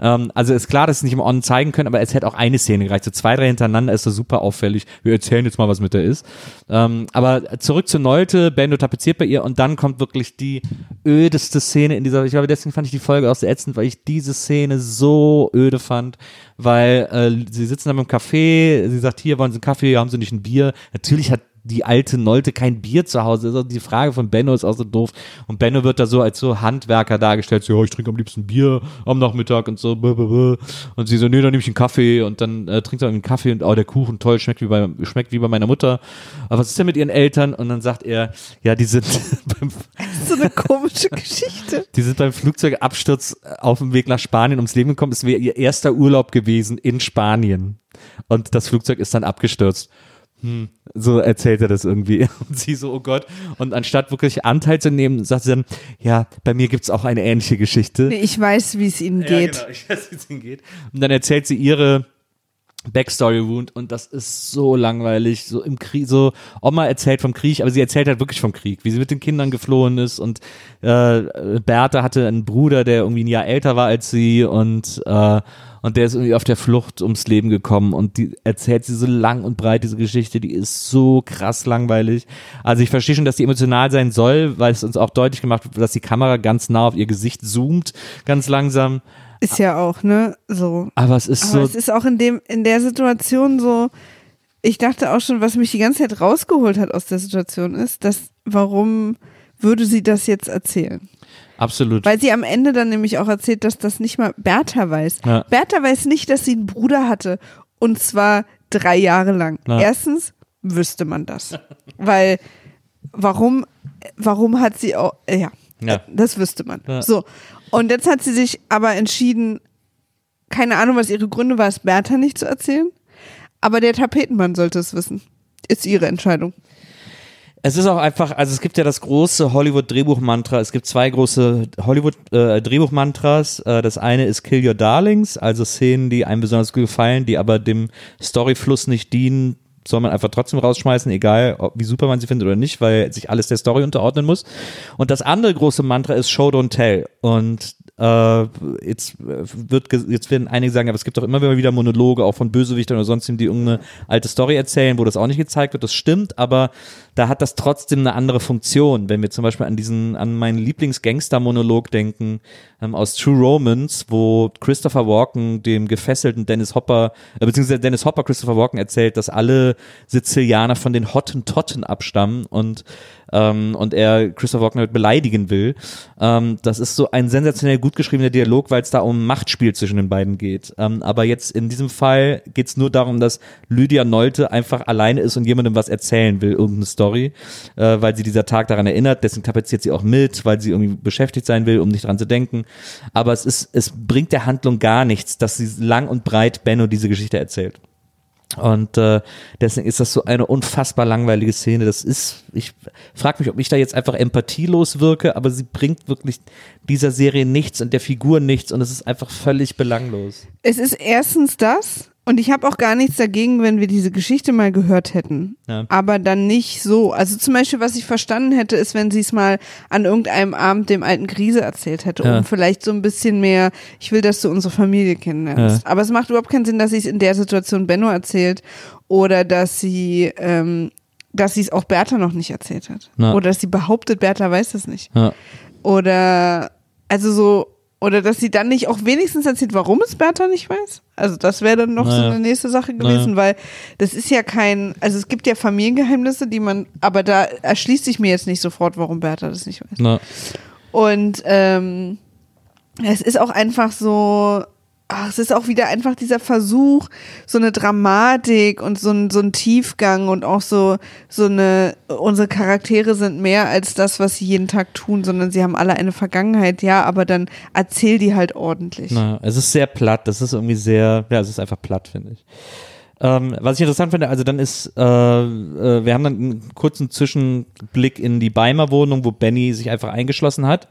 Ähm, also ist klar, dass sie nicht im On zeigen können, aber es hätte auch eine Szene gereicht. So zwei, drei hintereinander ist so super auffällig. Wir erzählen jetzt mal, was mit der ist. Ähm, aber zurück zu Neute, Bendo tapeziert bei ihr und dann kommt wirklich die ödeste Szene in dieser, ich glaube, deswegen fand ich die Folge auch sehr ätzend, weil ich diese Szene so öde fand, weil äh, sie sitzen dann im Café, sie sagt, hier wollen Sie einen Kaffee, haben Sie nicht ein Bier? Natürlich hat die alte Nolte kein Bier zu Hause. Also die Frage von Benno ist auch so doof. Und Benno wird da so als so Handwerker dargestellt, so, ja, ich trinke am liebsten Bier am Nachmittag und so. Und sie so, nee, dann nehme ich einen Kaffee und dann äh, trinkt er einen Kaffee und oh, der Kuchen toll, schmeckt wie bei, schmeckt wie bei meiner Mutter. Aber was ist denn mit ihren Eltern? Und dann sagt er, ja, die sind beim, So eine komische Geschichte. die sind beim Flugzeugabsturz auf dem Weg nach Spanien ums Leben gekommen. Es wäre ihr erster Urlaub gewesen in Spanien. Und das Flugzeug ist dann abgestürzt. Hm, so erzählt er das irgendwie. Und sie so, oh Gott. Und anstatt wirklich Anteil zu nehmen, sagt sie dann, ja, bei mir gibt's auch eine ähnliche Geschichte. Ich weiß, wie es ihnen geht. Ja, genau, ich weiß, wie es ihnen geht. Und dann erzählt sie ihre Backstory Wound und das ist so langweilig, so im Krieg, so Oma erzählt vom Krieg, aber sie erzählt halt wirklich vom Krieg, wie sie mit den Kindern geflohen ist und äh, Bertha hatte einen Bruder, der irgendwie ein Jahr älter war als sie und äh, und der ist irgendwie auf der Flucht ums Leben gekommen und die erzählt sie so lang und breit diese Geschichte, die ist so krass langweilig. Also ich verstehe schon, dass die emotional sein soll, weil es uns auch deutlich gemacht wird, dass die Kamera ganz nah auf ihr Gesicht zoomt, ganz langsam. Ist ja auch, ne? So. Aber es ist Aber so es ist auch in dem, in der Situation so, ich dachte auch schon, was mich die ganze Zeit rausgeholt hat aus der Situation ist, dass, warum würde sie das jetzt erzählen? Absolut. Weil sie am Ende dann nämlich auch erzählt, dass das nicht mal Bertha weiß. Ja. Bertha weiß nicht, dass sie einen Bruder hatte. Und zwar drei Jahre lang. Ja. Erstens wüsste man das. Weil, warum, warum hat sie auch, äh, ja, Ja. das wüsste man. So. Und jetzt hat sie sich aber entschieden, keine Ahnung, was ihre Gründe war, es Bertha nicht zu erzählen. Aber der Tapetenmann sollte es wissen. Ist ihre Entscheidung. Es ist auch einfach, also es gibt ja das große Hollywood-Drehbuch-Mantra. Es gibt zwei große Hollywood-Drehbuch-Mantras. Äh, das eine ist Kill Your Darlings, also Szenen, die einem besonders gut gefallen, die aber dem Storyfluss nicht dienen, soll man einfach trotzdem rausschmeißen, egal wie super man sie findet oder nicht, weil sich alles der Story unterordnen muss. Und das andere große Mantra ist Show Don't Tell. Und äh, jetzt wird ge- jetzt werden einige sagen, aber es gibt doch immer wieder Monologe, auch von Bösewichtern oder sonst die irgendeine alte Story erzählen, wo das auch nicht gezeigt wird. Das stimmt, aber da hat das trotzdem eine andere Funktion. Wenn wir zum Beispiel an diesen, an meinen Lieblings-Gangster-Monolog denken ähm, aus True Romance, wo Christopher Walken dem gefesselten Dennis Hopper, äh, beziehungsweise Dennis Hopper Christopher Walken erzählt, dass alle Sizilianer von den Hottentotten abstammen und ähm, und er Christopher Walken damit beleidigen will. Ähm, das ist so ein sensationell gut geschriebener Dialog, weil es da um Machtspiel zwischen den beiden geht. Ähm, aber jetzt in diesem Fall geht es nur darum, dass Lydia Nolte einfach alleine ist und jemandem was erzählen will, irgendeine Story, äh, weil sie dieser Tag daran erinnert. Deswegen tapeziert sie auch mit, weil sie irgendwie beschäftigt sein will, um nicht dran zu denken. Aber es ist, es bringt der Handlung gar nichts, dass sie lang und breit Benno diese Geschichte erzählt. Und äh, deswegen ist das so eine unfassbar langweilige Szene. Das ist, ich frage mich, ob ich da jetzt einfach empathielos wirke, aber sie bringt wirklich dieser Serie nichts und der Figur nichts und es ist einfach völlig belanglos. Es ist erstens das, und ich habe auch gar nichts dagegen, wenn wir diese Geschichte mal gehört hätten. Ja. Aber dann nicht so. Also zum Beispiel, was ich verstanden hätte, ist, wenn sie es mal an irgendeinem Abend dem alten Grise erzählt hätte, Ja. um vielleicht so ein bisschen mehr, ich will, dass du unsere Familie kennenlernst. Aber es macht überhaupt keinen Sinn, dass sie es in der Situation Benno erzählt oder dass sie, ähm, dass sie es auch Bertha noch nicht erzählt hat. Oder dass sie behauptet, Bertha weiß das nicht. Ja. Oder, also so, oder dass sie dann nicht auch wenigstens erzählt, warum es Bertha nicht weiß. Also das wäre dann noch so Naja. eine nächste Sache gewesen, weil das ist ja kein, also es gibt ja Familiengeheimnisse, die man, aber da erschließt sich mir jetzt nicht sofort, warum Bertha das nicht weiß. Na, Und ähm, es ist auch einfach so, ach, es ist auch wieder einfach dieser Versuch, so eine Dramatik und so ein, so ein Tiefgang und auch so, so eine, unsere Charaktere sind mehr als das, was sie jeden Tag tun, sondern sie haben alle eine Vergangenheit, ja, aber dann erzähl die halt ordentlich. na, es ist sehr platt. Das ist irgendwie sehr, ja, es ist einfach platt, finde ich. Ähm, was ich interessant finde, also dann ist, äh, äh, wir haben dann einen kurzen Zwischenblick in die Beimer Wohnung, wo Benny sich einfach eingeschlossen hat.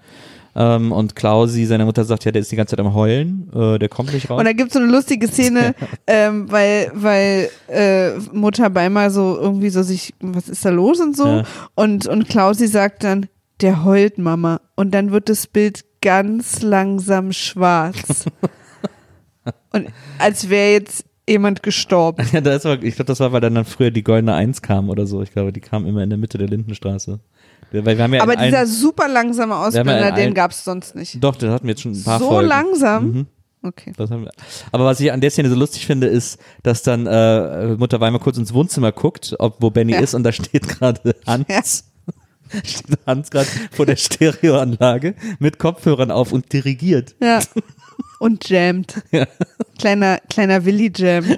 Ähm, und Klausi, seine Mutter, sagt, ja, der ist die ganze Zeit am Heulen, äh, der kommt nicht raus. Und da gibt es so eine lustige Szene, ähm, weil, weil äh, Mutter Beimer so irgendwie so sich, was ist da los und so. Ja. Und, und Klausi sagt dann, der heult Mama. Und dann wird das Bild ganz langsam schwarz. Und als wäre jetzt jemand gestorben. Ja, da ist aber, ich glaube, das war, weil dann, dann früher die Goldene Eins kam oder so. Ich glaube, die kam immer in der Mitte der Lindenstraße. Ja Aber dieser super langsame haben ja Ausbilder, den gab es sonst nicht. Doch, das hatten wir jetzt schon ein paar So Folgen. langsam? Mhm. Okay. Aber was ich an der Szene so lustig finde, ist, dass dann äh, Mutter Weimar kurz ins Wohnzimmer guckt, ob, wo Benny Ja. ist und da steht gerade Hans. Steht Hans gerade vor der Stereoanlage mit Kopfhörern auf und dirigiert. Ja. Und jammt. Kleiner, kleiner Willi-Jam.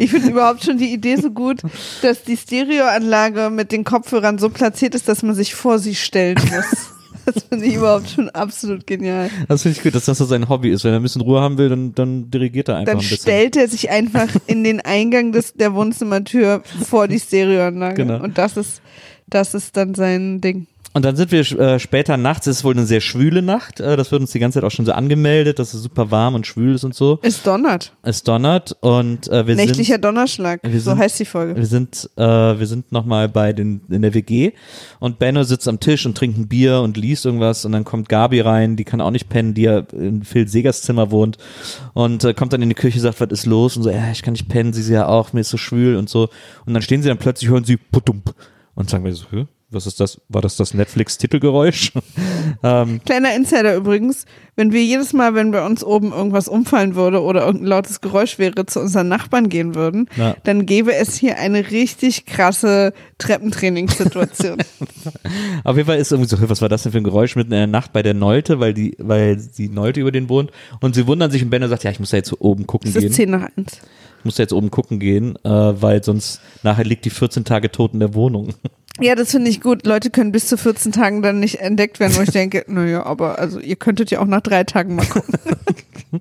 Ich finde überhaupt schon die Idee so gut, dass die Stereoanlage mit den Kopfhörern so platziert ist, dass man sich vor sie stellen muss. Das finde ich überhaupt schon absolut genial. Das finde ich gut, dass das so sein Hobby ist. Wenn er ein bisschen Ruhe haben will, dann, dann dirigiert er einfach Dann ein bisschen. stellt er sich einfach in den Eingang des, der Wohnzimmertür vor die Stereoanlage. Genau. Und das ist, das ist dann sein Ding. Und dann sind wir äh, später nachts, es ist wohl eine sehr schwüle Nacht. Äh, das wird uns die ganze Zeit auch schon so angemeldet, dass es super warm und schwül ist und so. Es donnert. Es donnert und äh, wir Nächtlicher sind Donnerschlag. Wir So sind- heißt die Folge. wir sind äh, wir sind noch mal bei den in der WG und Benno sitzt am Tisch und trinkt ein Bier und liest irgendwas und dann kommt Gabi rein, die kann auch nicht pennen, die ja in Phil Segers Zimmer wohnt und äh, kommt dann in die Küche, sagt, was ist los und so, ja, ich kann nicht pennen, sie ist ja auch, mir ist so schwül und so und dann stehen sie dann plötzlich hören sie putump und sagen wir so, Hä? Was ist das? War das das Netflix Titelgeräusch? ähm, Kleiner Insider übrigens, wenn wir jedes Mal, wenn bei uns oben irgendwas umfallen würde oder irgendein lautes Geräusch wäre, zu unseren Nachbarn gehen würden, Ja. dann gäbe es hier eine richtig krasse Treppentrainingssituation. Auf jeden Fall ist irgendwie so, "Hä, was war das denn für ein Geräusch mitten in der Nacht bei der Neute, weil die, weil die Neute über den wohnt. Und sie wundern sich und Benno sagt, ja, ich muss da jetzt oben gucken Es ist gehen. 10 nach 1. Ich muss da jetzt oben gucken gehen, äh, weil sonst nachher liegt die 14 Tage tot in der Wohnung. Ja, das finde ich gut. Leute können bis zu 14 Tagen dann nicht entdeckt werden, wo ich denke, naja, aber also ihr könntet ja auch nach drei Tagen mal gucken.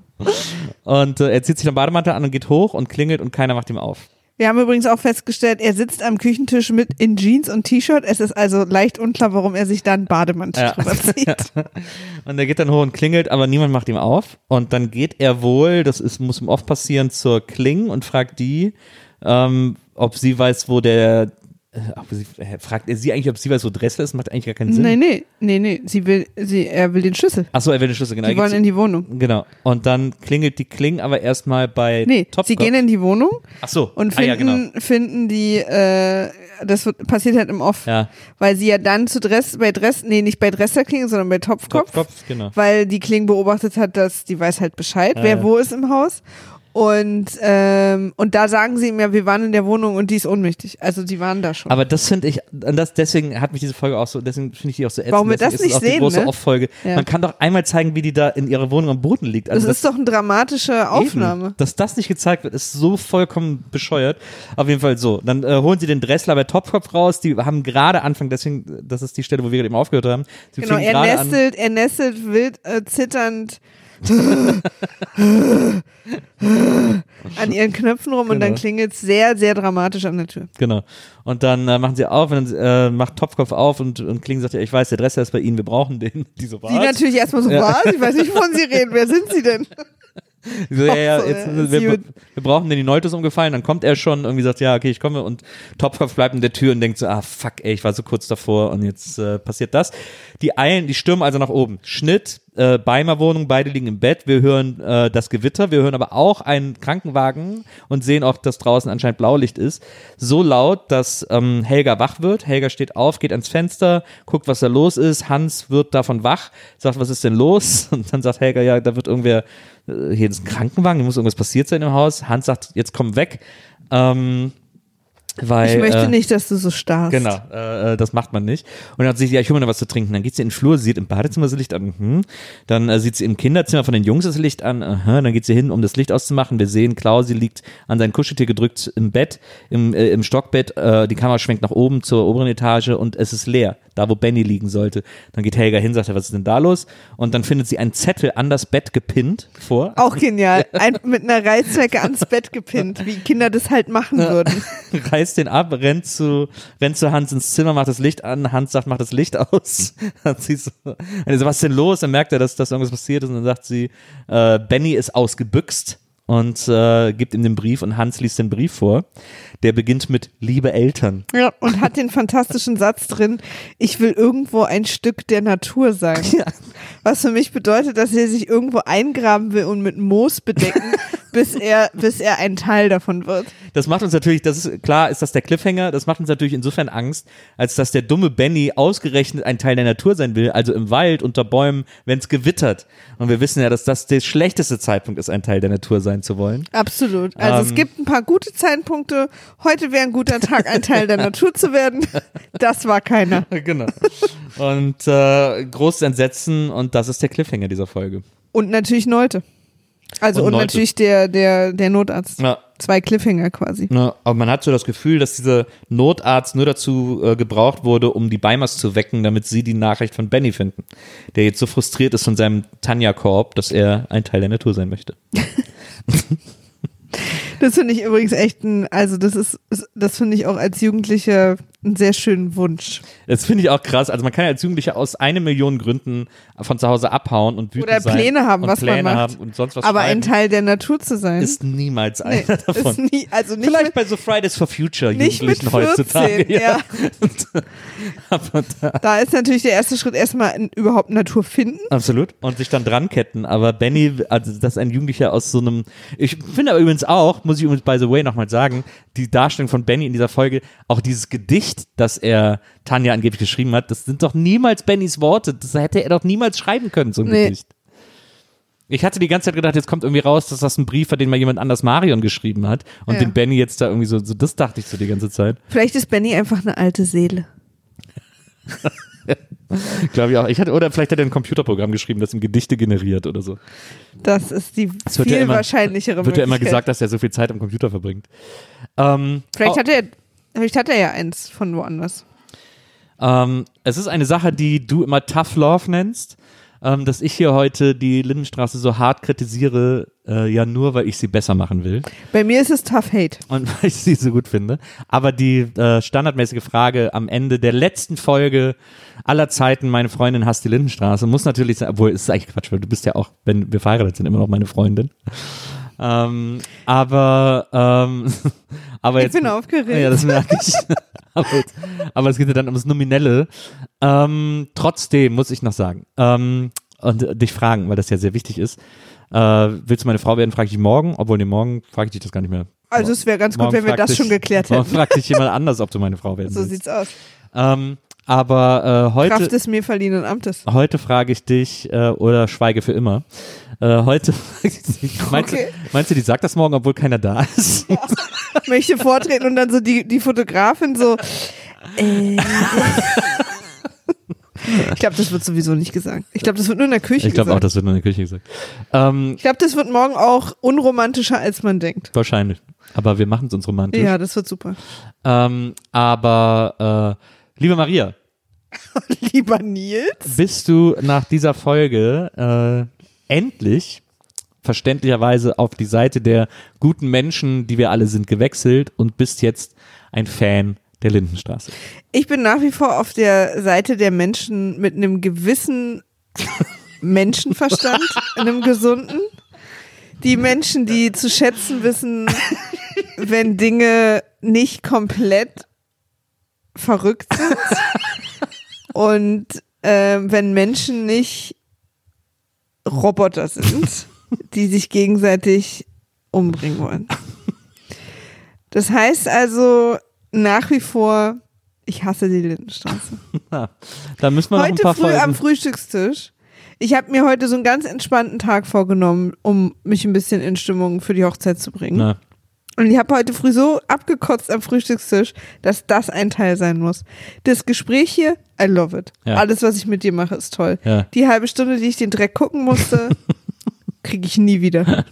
Und äh, er zieht sich den Bademantel an und geht hoch und klingelt und keiner macht ihm auf. Wir haben übrigens auch festgestellt, er sitzt am Küchentisch mit in Jeans und T-Shirt. Es ist also leicht unklar, warum er sich da einen Bademantel Ja. drüber zieht. Und er geht dann hoch und klingelt, aber niemand macht ihm auf. Und dann geht er wohl, das ist, muss ihm oft passieren, zur Kling und fragt die, ähm, ob sie weiß, wo der, äh, ob sie, äh, fragt er sie eigentlich, ob sie weiß, wo Dressler ist, macht eigentlich gar keinen Sinn. Nee, nee, nee, nee. Sie will, sie, er will den Schlüssel. Achso, er will den Schlüssel, genau. Die geht wollen in die Wohnung. Genau. Und dann klingelt die Kling aber erstmal bei Nee, Topgolf. sie gehen in die Wohnung Ach so. und ah, ja, finden, genau. finden die, äh, das wird, passiert halt im Off. Ja. Weil sie ja dann zu Dress, bei Dress, nee, nicht bei Dresser klingen, sondern bei Topfkopf. Topfkopf, genau. Weil die Kling beobachtet hat, dass die weiß halt Bescheid, Ja, wer ja. wo ist im Haus. Und, ähm, und da sagen sie ihm ja, wir waren in der Wohnung und die ist ohnmächtig. Also die waren da schon. Aber das finde ich, und das, deswegen hat mich diese Folge auch so, deswegen finde ich die auch so ätzend. Warum wir deswegen das ist es nicht die sehen, große ne? Off-Folge. Ja. Man kann doch einmal zeigen, wie die da in ihrer Wohnung am Boden liegt. das, Also ist doch eine dramatische Aufnahme. Eben, dass das nicht gezeigt wird, ist so vollkommen bescheuert. Auf jeden Fall so. Dann äh, holen sie den Dressler bei Topkopf raus. Die haben gerade Anfang, deswegen, das ist die Stelle, wo wir eben aufgehört haben. Sie Genau, er gerade an- nestelt, er nestelt wild äh, zitternd an ihren Knöpfen rum und dann Genau. klingelt es sehr, sehr dramatisch an der Tür. Genau. Und dann äh, machen sie auf und dann äh, macht Topkopf auf und, und Kling sagt, ja, ich weiß, der Dresser ist bei Ihnen, wir brauchen den. Die so, was? Die natürlich erstmal so, Ja. was? Ich weiß nicht, wovon sie reden. Wer sind sie denn? So, ja, ja, jetzt, ja, wir, wir, brauchen den die Neute ist umgefallen, dann kommt er schon, irgendwie sagt, ja, okay, ich komme und Topkopf bleibt in der Tür und denkt so, ah, fuck, ey, ich war so kurz davor und jetzt äh, passiert das. Die eilen, die stürmen also nach oben. Schnitt, äh, Beimer Wohnung, beide liegen im Bett, wir hören äh, das Gewitter, wir hören aber auch einen Krankenwagen und sehen auch, dass draußen anscheinend Blaulicht ist. So laut, dass ähm, Helga wach wird. Helga steht auf, geht ans Fenster, guckt, was da los ist. Hans wird davon wach, sagt, was ist denn los? Und dann sagt Helga, ja, da wird irgendwer, äh, hier ist ein Krankenwagen, hier muss irgendwas passiert sein im Haus. Hans sagt, jetzt komm weg. Ähm, weil, Ich möchte äh, nicht, dass du so starrst. Genau, äh, äh, das macht man nicht. Und dann hat sie sich, ja, ich hole mir noch was zu trinken. Dann geht sie in den Flur, sieht im Badezimmer das Licht an. Mhm. Dann äh, sieht sie im Kinderzimmer von den Jungs das Licht an. Aha. Dann geht sie hin, um das Licht auszumachen. Wir sehen, Klausi liegt an sein Kuscheltier gedrückt im Bett, im, äh, im Stockbett. Äh, die Kamera schwenkt nach oben zur oberen Etage und es ist leer, da wo Benny liegen sollte. Dann geht Helga hin, sagt, er, was ist denn da los? Und dann findet sie einen Zettel an das Bett gepinnt vor. Auch genial. Ein, mit einer Reißzwecke ans Bett gepinnt, wie Kinder das halt machen würden. reißt den ab, rennt zu, rennt zu Hans ins Zimmer, macht das Licht an, Hans sagt, mach das Licht aus. Hat sie so, und er so, was ist denn los? Dann merkt er, dass, dass irgendwas passiert ist und dann sagt sie, äh, Benny ist ausgebüxt und äh, gibt ihm den Brief und Hans liest den Brief vor. Der beginnt mit Liebe Eltern. Ja, und hat den fantastischen Satz drin, ich will irgendwo ein Stück der Natur sein. Was für mich bedeutet, dass er sich irgendwo eingraben will und mit Moos bedecken, bis er, bis er ein Teil davon wird. Das macht uns natürlich, das ist klar, ist das der Cliffhanger, das macht uns natürlich insofern Angst, als dass der dumme Benny ausgerechnet ein Teil der Natur sein will, also im Wald, unter Bäumen, wenn es gewittert. Und wir wissen ja, dass das der schlechteste Zeitpunkt ist, ein Teil der Natur sein zu wollen. Absolut. Also es Ähm. gibt ein paar gute Zeitpunkte. Heute wäre ein guter Tag, ein Teil der Natur zu werden. Das war keiner. genau. Und äh, großes Entsetzen und das ist der Cliffhanger dieser Folge. Und natürlich Neute. Also Und und, natürlich der, der, der Notarzt. Ja. Zwei Cliffhanger quasi. Ne, aber man hat so das Gefühl, dass dieser Notarzt nur dazu äh, gebraucht wurde, um die Beimers zu wecken, damit sie die Nachricht von Benny finden, der jetzt so frustriert ist von seinem Tanja-Korb, dass er ein Teil der Natur sein möchte. Das finde ich übrigens echt ein, also das ist, das finde ich auch als Jugendlicher einen sehr schönen Wunsch. Das finde ich auch krass. Also man kann ja als Jugendlicher aus eine Million Gründen von zu Hause abhauen und wütend Oder sein Pläne haben, was Pläne man macht. und sonst was Aber ein Teil der Natur zu sein. ist niemals nee, einer davon. ist nie, also nicht Vielleicht mit, bei so Fridays for Future nicht mit Jugendlichen 14, heutzutage. ja. Aber da, Da ist natürlich der erste Schritt erstmal in, überhaupt Natur finden. Absolut. Und sich dann dran ketten. Aber Benny, also das ist ein Jugendlicher aus so einem. Ich finde aber übrigens auch, muss ich übrigens by the way nochmal sagen, die Darstellung von Benny in dieser Folge, auch dieses Gedicht, das er Tanja angeblich geschrieben hat, das sind doch niemals Bennys Worte. Das hätte er doch niemals schreiben können, so ein Nee. Gedicht. Ich hatte die ganze Zeit gedacht, jetzt kommt irgendwie raus, dass das ein Brief war, den mal jemand anders Marion geschrieben hat. Und Ja. den Benny jetzt da irgendwie so, so, das dachte ich so die ganze Zeit. Vielleicht ist Benny einfach eine alte Seele. Glaube ich auch. Ich hatte, oder vielleicht hat er ein Computerprogramm geschrieben, das ihm Gedichte generiert oder so. Das ist die wird viel ja immer- wahrscheinlichere Wird ja immer gesagt, dass er so viel Zeit am Computer verbringt. Ähm, Vielleicht oh, hat er, vielleicht hat er ja eins von woanders. ähm, es ist eine Sache, die du immer Tough Love nennst, ähm, dass ich hier heute die Lindenstraße so hart kritisiere, äh, ja nur, weil ich sie besser machen will Bei mir ist es Tough Hate. und weil ich sie so gut finde. Aber die äh, standardmäßige Frage am Ende der letzten Folge aller Zeiten, meine Freundin hasst die Lindenstraße, muss natürlich sein, obwohl es ist eigentlich Quatsch, weil du bist ja auch, wenn wir verheiratet sind, immer noch meine Freundin. Ähm, aber ähm, aber Ich jetzt bin aufgeregt. ja, das merke ich. aber, jetzt, aber es geht ja dann ums Nominelle. Ähm, trotzdem muss ich noch sagen ähm, und äh, dich fragen, weil das ja sehr wichtig ist. Äh, willst du meine Frau werden, frage ich dich morgen. Obwohl, nee, morgen frage ich dich das gar nicht mehr. Also es wäre ganz gut, Morgen wenn wir das dich- schon geklärt Morgen hätten. fragt dich jemand anders, ob du meine Frau werden So willst. sieht's aus. Ähm, aber äh, heute, Kraft des mir verliehenen Amtes. heute frage ich dich, äh, oder schweige für immer. Äh, heute ich meinst, Okay. du, meinst du, die sagt das morgen, obwohl keiner da ist? Möchte vortreten und dann so die, die Fotografin so. Äh. Ich glaube, das wird sowieso nicht gesagt. Ich glaube, das wird nur in der Küche Ich glaube auch, gesagt. das wird nur in der Küche gesagt. Ähm, ich glaube, das wird morgen auch unromantischer, als man denkt. wahrscheinlich. Aber wir machen es uns romantisch. Ja, das wird super. Ähm, aber äh, liebe Maria, Lieber Nils. bist du nach dieser Folge äh, endlich verständlicherweise auf die Seite der guten Menschen, die wir alle sind, gewechselt und bist jetzt ein Fan der Lindenstraße. Ich bin nach wie vor auf der Seite der Menschen mit einem gewissen Menschenverstand, einem gesunden. Die Menschen, die zu schätzen wissen, wenn Dinge nicht komplett verrückt sind und ähm, wenn Menschen nicht Roboter sind, die sich gegenseitig umbringen wollen. Das heißt also nach wie vor, ich hasse die Lindenstraße. Da müssen wir noch ein Heute paar früh am Folgen. Frühstückstisch. Ich habe mir heute so einen ganz entspannten Tag vorgenommen, um mich ein bisschen in Stimmung für die Hochzeit zu bringen. Na, Und ich habe heute früh so abgekotzt am Frühstückstisch, dass das ein Teil sein muss. Das Gespräch hier, I love it. Ja. Alles, was ich mit dir mache, ist toll. Ja. Die halbe Stunde, die ich den Dreck gucken musste, kriege ich nie wieder.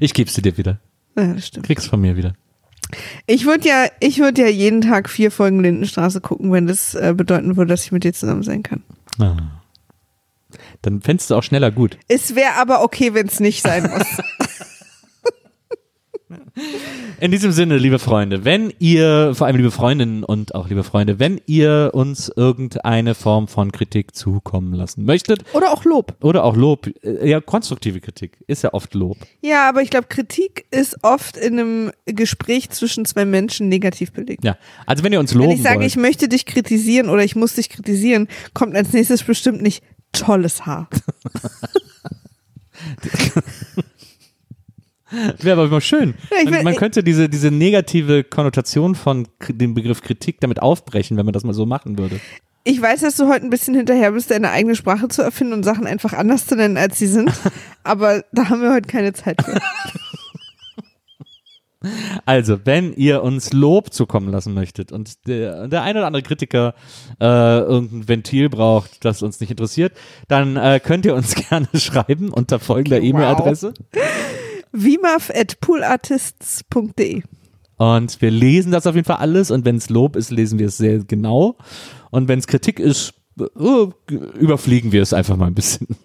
ich geb's dir wieder. Ja, das stimmt. Krieg's von mir wieder. Ich würde ja, ich würde ja jeden Tag vier Folgen Lindenstraße gucken, wenn das äh, bedeuten würde, dass ich mit dir zusammen sein kann. Ah. Dann fändest du auch schneller gut. Es wäre aber okay, wenn es nicht sein muss. In diesem Sinne, liebe Freunde, wenn ihr, vor allem liebe Freundinnen und auch liebe Freunde, wenn ihr uns irgendeine Form von Kritik zukommen lassen möchtet Oder auch Lob. oder auch Lob, äh, ja, konstruktive Kritik ist ja oft Lob. Ja, aber ich glaube, Kritik ist oft in einem Gespräch zwischen zwei Menschen negativ belegt. Ja, also wenn ihr uns loben Wenn ich sage, wollt, ich möchte dich kritisieren oder ich muss dich kritisieren, kommt als nächstes bestimmt nicht tolles Haar. wäre aber immer schön. Ja, will- man könnte diese, diese negative Konnotation von dem Begriff Kritik damit aufbrechen, wenn man das mal so machen würde. Ich weiß, dass du heute ein bisschen hinterher bist, deine eigene Sprache zu erfinden und Sachen einfach anders zu nennen, als sie sind. aber da haben wir heute keine Zeit für. Also, wenn ihr uns Lob zukommen lassen möchtet und der, der ein oder andere Kritiker äh, irgendein Ventil braucht, das uns nicht interessiert, dann äh, könnt ihr uns gerne schreiben unter folgender E-Mail-Adresse. vimaf.poolartists.de Und wir lesen das auf jeden Fall alles und wenn es Lob ist, lesen wir es sehr genau. Und wenn es Kritik ist, äh, überfliegen wir es einfach mal ein bisschen.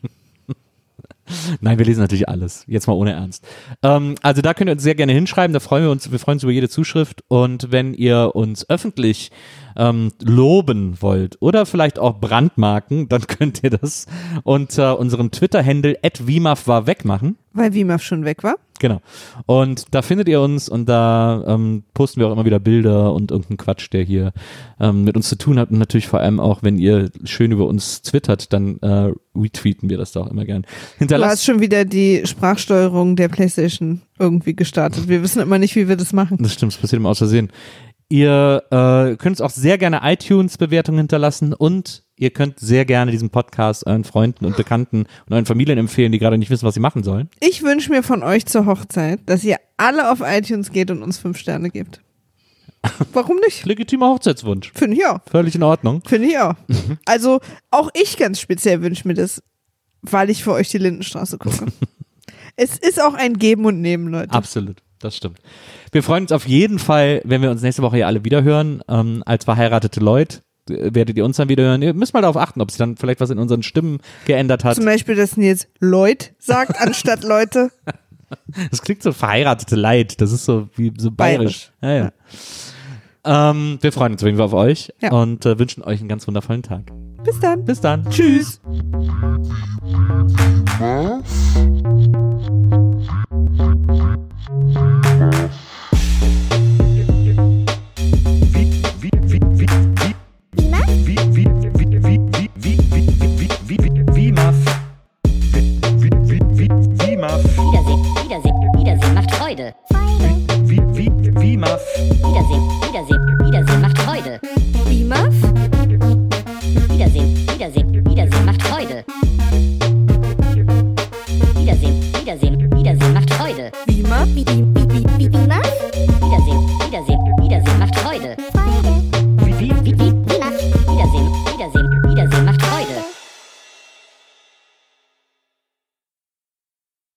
Nein, wir lesen natürlich alles. Jetzt mal ohne Ernst. Ähm, also da könnt ihr uns sehr gerne hinschreiben. Da freuen wir uns. Wir freuen uns über jede Zuschrift. Und wenn ihr uns öffentlich ähm, loben wollt oder vielleicht auch brandmarken, dann könnt ihr das unter unserem Twitter-Handle @wimaf war wegmachen. Weil Vimaf schon weg war. Genau. Und da findet ihr uns und da ähm, posten wir auch immer wieder Bilder und irgendeinen Quatsch, der hier ähm, mit uns zu tun hat. Und natürlich vor allem auch, wenn ihr schön über uns twittert, dann äh, retweeten wir das da auch immer gern. Du hast Hinterlasst. schon wieder die Sprachsteuerung der PlayStation irgendwie gestartet. Wir wissen immer nicht, wie wir das machen. Das stimmt, das passiert immer aus Versehen. Ihr äh, könnt uns auch sehr gerne iTunes-Bewertungen hinterlassen und ihr könnt sehr gerne diesen Podcast euren Freunden und Bekannten und euren Familien empfehlen, die gerade nicht wissen, was sie machen sollen. Ich wünsche mir von euch zur Hochzeit, dass ihr alle auf iTunes geht und uns fünf Sterne gebt. Warum nicht? Legitimer Hochzeitswunsch. Finde ich auch. Völlig in Ordnung. Finde ich auch. Mhm. Also auch ich ganz speziell wünsche mir das, weil ich für euch die Lindenstraße gucke. es ist auch ein Geben und Nehmen, Leute. Absolut, das stimmt. Wir freuen uns auf jeden Fall, wenn wir uns nächste Woche hier alle wieder hören. Ähm, als verheiratete Leute äh, werdet ihr uns dann wieder hören. Ihr müsst mal darauf achten, ob sich dann vielleicht was in unseren Stimmen geändert hat. Zum Beispiel, dass Nils Leut sagt anstatt Leute. Das klingt so verheiratete Leid. Das ist so wie so bayerisch. Bayerisch. Ja, ja. Ähm, wir freuen uns auf jeden Fall auf euch Ja. und äh, wünschen euch einen ganz wundervollen Tag. Bis dann. Bis dann. Tschüss. Wiedersehen, Wiedersehen, Wiedersehen Wiedersehen macht Freude. Imaf? Wiedersehen, Wiedersehen, Wiedersehen macht Freude. Wiedersehen,